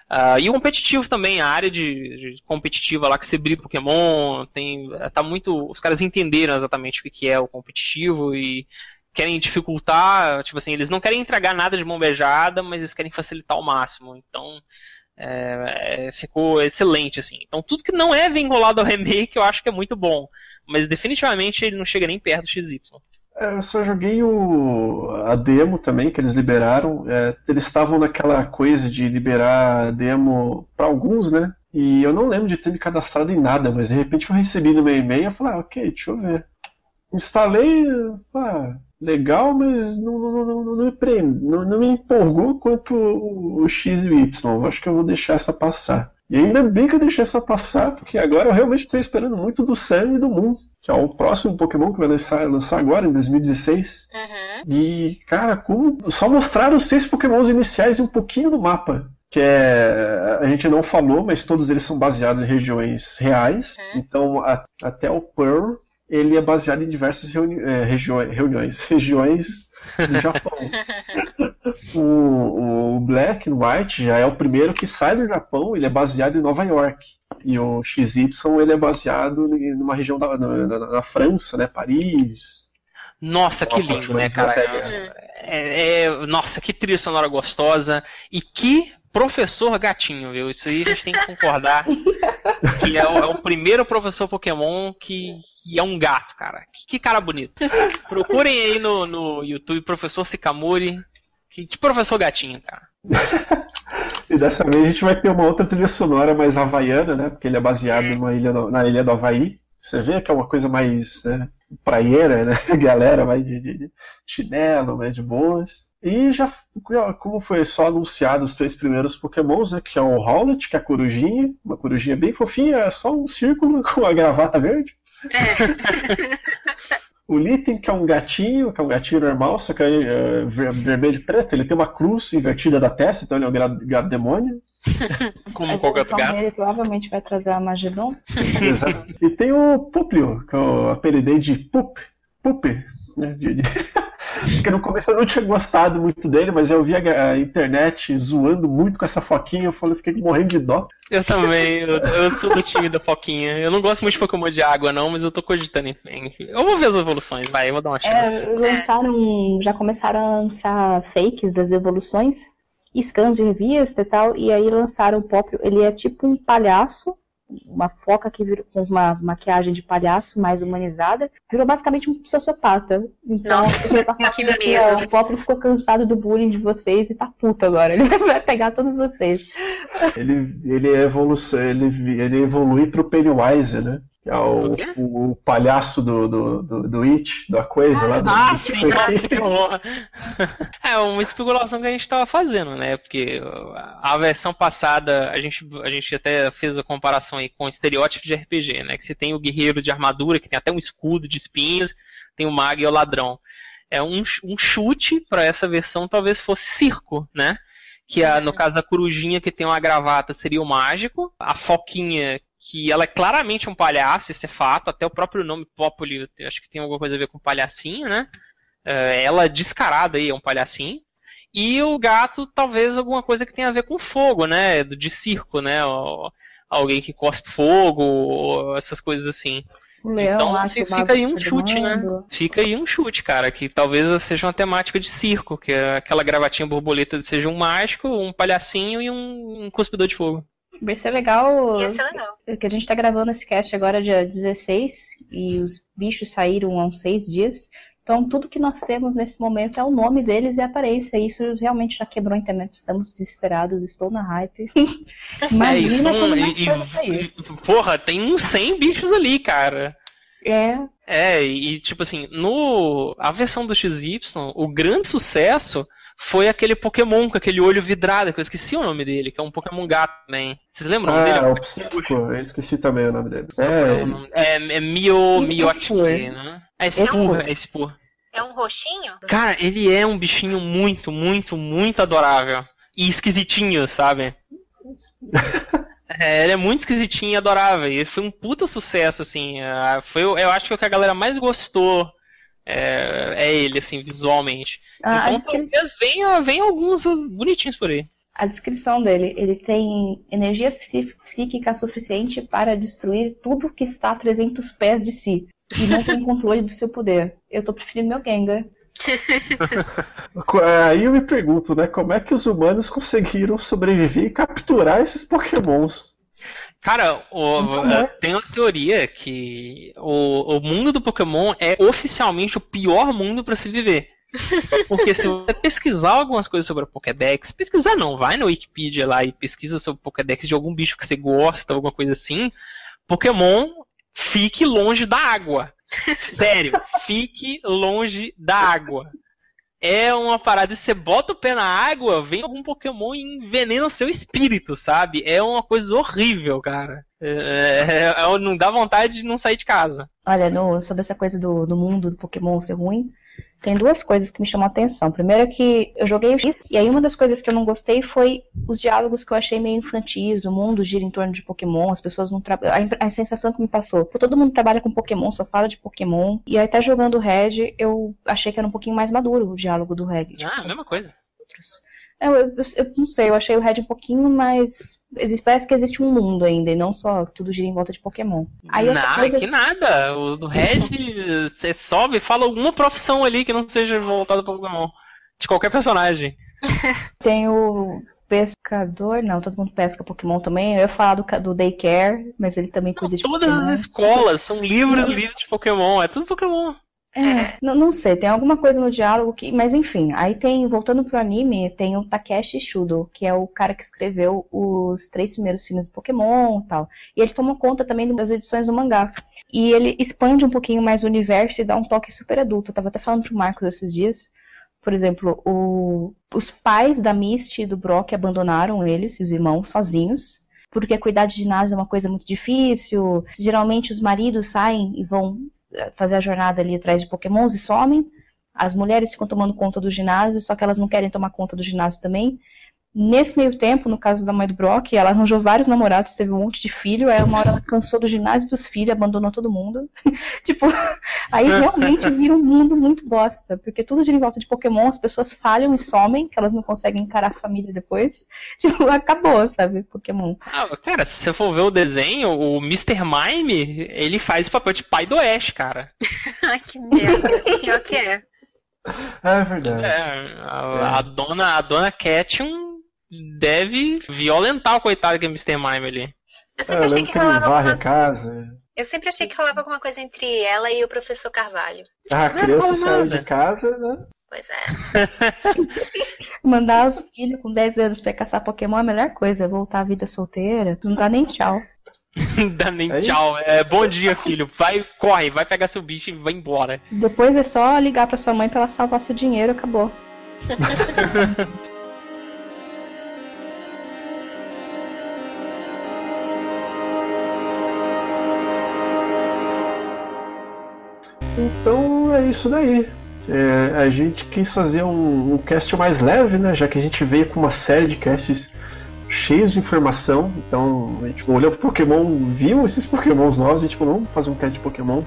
Uh, e o competitivo também, a área de, de, competitiva lá que você briga Pokémon, tem, tá muito, os caras entenderam exatamente o que é o competitivo e querem dificultar, tipo assim, eles não querem entregar nada de mão beijada, mas eles querem facilitar ao máximo. Então, é, é, ficou excelente, assim. Então tudo que não é vinculado ao remake eu acho que é muito bom. Mas definitivamente ele não chega nem perto do XY. É, eu só joguei o, a demo também que eles liberaram. É, eles estavam naquela coisa de liberar demo para alguns, né? E eu não lembro de ter me cadastrado em nada, mas de repente eu recebi no meu e-mail e falei, ah, ok, deixa eu ver. Instalei, ah, legal, mas não, não, não, não, me, prende, não, não me empolgou quanto o, o X e o Y. Eu acho que eu vou deixar essa passar. E ainda bem que eu deixei essa passar, porque agora eu realmente estou esperando muito do Sun e do Moon, que é o próximo Pokémon que vai lançar, lançar agora, em 2016. Uhum. E, cara, como só mostraram os seis Pokémons iniciais e um pouquinho do mapa. Que é. A gente não falou, mas todos eles são baseados em regiões reais. Uhum. Então, a, até o Pearl ele é baseado em diversas reuni é, reuniões, regiões do Japão. o, o, Black and White já é o primeiro que sai do Japão, ele é baseado em Nova York. E o XY ele é baseado numa região da, na, na, na França, né? Paris. Nossa, que lindo, né, cara? É, é, nossa, que trilha sonora gostosa. E que professor gatinho, viu? Isso aí a gente tem que concordar. que é o, é o, primeiro professor Pokémon que, que é um gato, cara. Que, que, cara bonito. Procurem aí no, no YouTube, professor Sikamuri. Que, que professor gatinho, cara. e dessa vez a gente vai ter uma outra trilha sonora mais havaiana, né? Porque ele é baseado numa ilha do, na ilha do Havaí. Você vê que é uma coisa mais né, praieira, né? Galera mais de, de chinelo, mais de boas. E já, como foi só anunciado os três primeiros Pokémons, né, que é o Howlet, que é a corujinha, uma corujinha bem fofinha, é só um círculo com a gravata verde. É. o Litten, que é um gatinho, que é um gatinho normal, só que é, é vermelho e preto, ele tem uma cruz invertida da testa, então ele é um gato demônio. Como qualquer outro gato. Ele provavelmente vai trazer a Magedon. Exato. E tem o Puplio, que eu apelidei de Pup, Pup, né. Porque no começo eu não tinha gostado muito dele, mas eu vi a, internet zoando muito com essa foquinha, eu falei, fiquei morrendo de dó. Eu também, eu, eu sou do time da foquinha. Eu não gosto muito de Pokémon de água, não, mas eu tô cogitando, enfim. Eu vou ver as evoluções, vai, eu vou dar uma chance. É, lançaram, já começaram a lançar fakes das evoluções, scans de revista e tal, e aí lançaram o próprio. Ele é tipo um palhaço, uma foca que virou com uma maquiagem de palhaço mais humanizada, virou basicamente um sociopata. Então, Nossa, que assim, medo. ó, o Poplo ficou cansado do bullying de vocês e tá puto agora. Ele vai pegar todos vocês. Ele, ele, evolução, ele, ele evolui pro Pennywise, né? Que é o, O o, palhaço do, do, do, do It, da coisa lá do Ah, do sim, Stephen nossa, King. que horror. É uma especulação que a gente tava fazendo, né? Porque a versão passada, a gente, a gente até fez a comparação aí com o estereótipo de RPG, né? Que você tem o guerreiro de armadura, que tem até um escudo de espinhos, tem o mago e o ladrão. É um, um chute para essa versão talvez fosse circo, né? Que a, no caso a corujinha que tem uma gravata seria o mágico, a foquinha que ela é claramente um palhaço, isso é fato, até o próprio nome Populi, eu acho que tem alguma coisa a ver com palhacinho, né? É, ela descarada aí é um palhacinho. E o gato, talvez alguma coisa que tenha a ver com fogo, né? De circo, né? Alguém que cospe fogo, ou essas coisas assim. Leão então lá, fi- que o mago fica aí um chute, né? Fica aí um chute, cara, que talvez seja uma temática de circo, que é aquela gravatinha borboleta seja um mágico, um palhacinho e um, um cuspidor de fogo. Vai ser legal Ia ser legal. que a gente tá gravando esse cast agora dia 16 e os bichos saíram há uns seis dias. Então tudo que nós temos nesse momento é o nome deles e a aparência. E isso realmente já quebrou a internet. Estamos desesperados, estou na hype. Imagina é, quando mais e- coisa e- sair. porra, tem uns 100 bichos ali, cara. É, É, e tipo assim, no a versão do XY, o grande sucesso foi aquele Pokémon com aquele olho vidrado, que eu esqueci o nome dele, que é um Pokémon gato também. Vocês lembram o nome Ah, dele? o psíquico, eu esqueci também o nome dele. É, É, é Mio, Esse Miotic, por. né? É esse Esse por, por. é esse por. É um roxinho? Cara, ele é um bichinho muito, muito, muito adorável. E esquisitinho, sabe? É, ele é muito esquisitinho e adorável. E foi um puta sucesso, assim. ah, Foi, eu acho que o que a galera mais gostou é, é ele, assim, visualmente. a, a então descri- talvez venha, venha alguns bonitinhos por aí. a descrição dele, ele tem energia psí- psíquica suficiente para destruir tudo que está a 300 pés de si. E não tem controle do seu poder. Eu tô preferindo meu Gengar. Aí eu me pergunto, né, como é que os humanos conseguiram sobreviver e capturar esses pokémons? Cara, o- Então, eh, tem uma teoria que o, o mundo do Pokémon é oficialmente o pior mundo pra se viver. Porque se você pesquisar algumas coisas sobre a Pokédex, pesquisar não, vai no Wikipedia lá e pesquisa sobre a Pokédex de algum bicho que você gosta, alguma coisa assim. Pokémon, fique longe da água. Sério, fique longe da água. É uma parada, você bota o pé na água, vem algum Pokémon e envenena o seu espírito, sabe? É uma coisa horrível, cara. É, é- é- não dá vontade de não sair de casa. Olha, no- sobre essa coisa do, do mundo do Pokémon ser ruim, tem duas coisas que me chamam a atenção. Primeiro é que eu joguei o X, e aí uma das coisas que eu não gostei foi os diálogos que eu achei meio infantis, o mundo gira em torno de Pokémon, as pessoas não trabalham. A, a sensação que me passou, pô, todo mundo trabalha com Pokémon, só fala de Pokémon, e aí até jogando o Red, eu achei que era um pouquinho mais maduro o diálogo do Red. tipo, Ah, mesma coisa. outros. Eu, eu, eu não sei, eu achei o Red um pouquinho mais. parece que existe um mundo ainda, e não só tudo gira em volta de Pokémon. Aí Nada, coisa- que nada. O Red, você sobe e fala alguma profissão ali que não seja voltada para Pokémon. De qualquer personagem. Tem o pescador, não, todo mundo pesca Pokémon também. Eu ia falar do, do Daycare, mas ele também cuida de Todas Pokémon. as escolas são livros livros de Pokémon. É tudo Pokémon. É, não, não sei, tem alguma coisa no diálogo que. Mas enfim, aí tem, voltando pro anime, tem o Takeshi Shudo, que é o cara que escreveu os três primeiros filmes do Pokémon e tal. E ele toma conta também das edições do mangá. E ele expande um pouquinho mais o universo e dá um toque super adulto. Eu tava até falando pro Marcos esses dias. Por exemplo, o- os pais da Misty e do Brock abandonaram eles, os irmãos, sozinhos. Porque cuidar de ginásio é uma coisa muito difícil. Geralmente os maridos saem e vão fazer a jornada ali atrás de pokémons e somem. As mulheres ficam tomando conta do ginásio, só que elas não querem tomar conta do ginásio também. Nesse meio tempo, no caso da mãe do Brock, ela arranjou vários namorados, teve um monte de filho, aí uma hora ela cansou do ginásio dos filhos, abandonou todo mundo. tipo, aí realmente vira um mundo muito bosta, porque tudo gira em volta de Pokémon, as pessoas falham e somem, que elas não conseguem encarar a família depois. Tipo, acabou, sabe, Pokémon. Ah, cara, se você for ver o desenho, o Mr. Mime, ele faz o papel de pai do Oeste, cara. Ai, que merda. Pior que é. É verdade. É, a, a dona, a dona Catchum deve violentar o coitado que é Mr. Mime ali. Eu sempre É, achei lembro que que ele rolava alguma... casa. Eu sempre achei que rolava alguma coisa entre ela e o professor Carvalho. Ah, a Não criança saiu de casa, né? Pois é. Mandar os filhos com 10 anos pra caçar Pokémon é a melhor coisa. Voltar à vida solteira, não dá nem tchau. Dá nem É tchau. É, bom dia, filho. Vai, corre, vai pegar seu bicho e vai embora. Depois é só ligar pra sua mãe pra ela salvar seu dinheiro, acabou. Então é isso daí. É, a gente quis fazer um, um cast mais leve, né? Já que a gente veio com uma série de casts cheios de informação. Então a gente olhou pro Pokémon, viu esses Pokémons novos, a gente falou, vamos fazer um cast de Pokémon.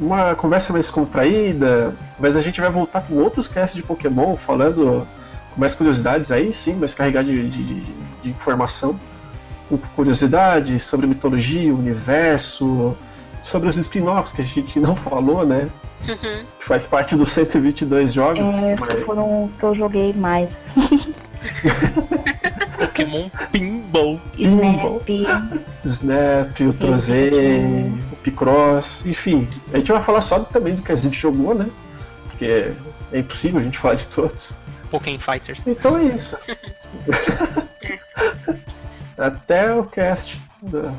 Uma conversa mais contraída, mas a gente vai voltar com outros casts de Pokémon, falando com mais curiosidades aí, sim, mais carregado de- de- de informação. Com curiosidades sobre mitologia, universo, sobre os spin-offs que a gente não falou, né? Uhum. que faz parte dos 122 jogos. É, mas- foram os que eu joguei mais. Pokémon Pinball. Snap, Snap, o Trozei, o Picross, enfim. A gente vai falar só também do que a gente jogou, né? Porque é impossível a gente falar de todos. Pokémon Fighters. Então é isso. Até o cast. do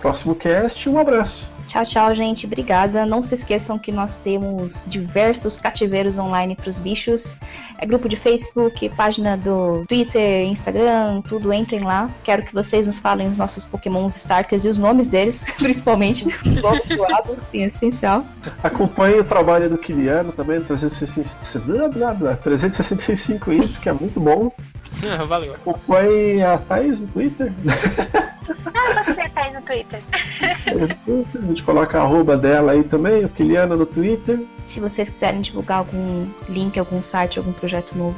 próximo cast, um abraço. Tchau, tchau, gente. Obrigada. Não se esqueçam que nós temos diversos cativeiros online para os bichos. É grupo de Facebook, página do Twitter, Instagram, tudo. Entrem lá. Quero que vocês nos falem os nossos Pokémons starters e os nomes deles, principalmente. Nomes doados, sim, é essencial. Acompanhe o trabalho do Kiliano também, 365, blá, blá, blá, 365 índices, que é muito bom. Valeu. Acompanhe a Thais no Twitter. Ah, pode ser a Thais no Twitter. A gente coloca a arroba dela aí também, o Kiliano no Twitter. Se vocês quiserem divulgar algum link, algum site, algum projeto novo,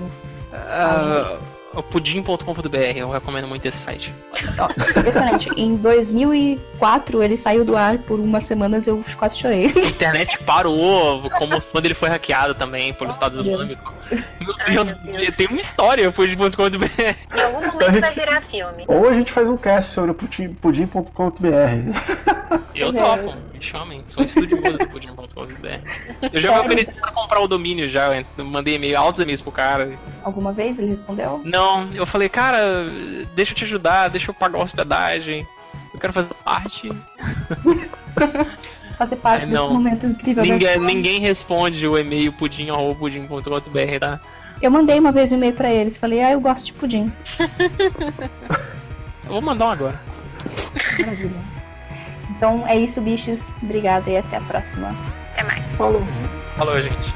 Ah, o pudim.com.br, eu recomendo muito esse site. Ó, excelente. Em 2004 ele saiu do ar por umas semanas, eu quase chorei. A internet parou, como quando ele foi hackeado também pelo Estado Deus. Islâmico. Meu Ai, Deus, meu Deus. tem uma história, pudim.com.br. Em algum momento vai virar filme. Ou a gente faz um cast sobre o pudim- pudim.com.br. Eu topo, me chamem, sou estudioso do pudim.com.br. Eu já me ofereci pra comprar o domínio já, eu mandei e-mail, altos e-mails pro cara. Alguma vez ele respondeu? Não, eu falei, cara, deixa eu te ajudar, deixa eu pagar a hospedagem. Eu quero fazer parte. Fazer parte Ai, desse momento incrível Ninguém, ninguém responde o e-mail pudim.pudim.br, tá? Eu mandei uma vez um e-mail pra eles, falei, ah, eu gosto de pudim. Eu vou mandar um agora. Maravilha. Então é isso, bichos. Obrigada e até a próxima. Até mais. Falou. Falou, gente.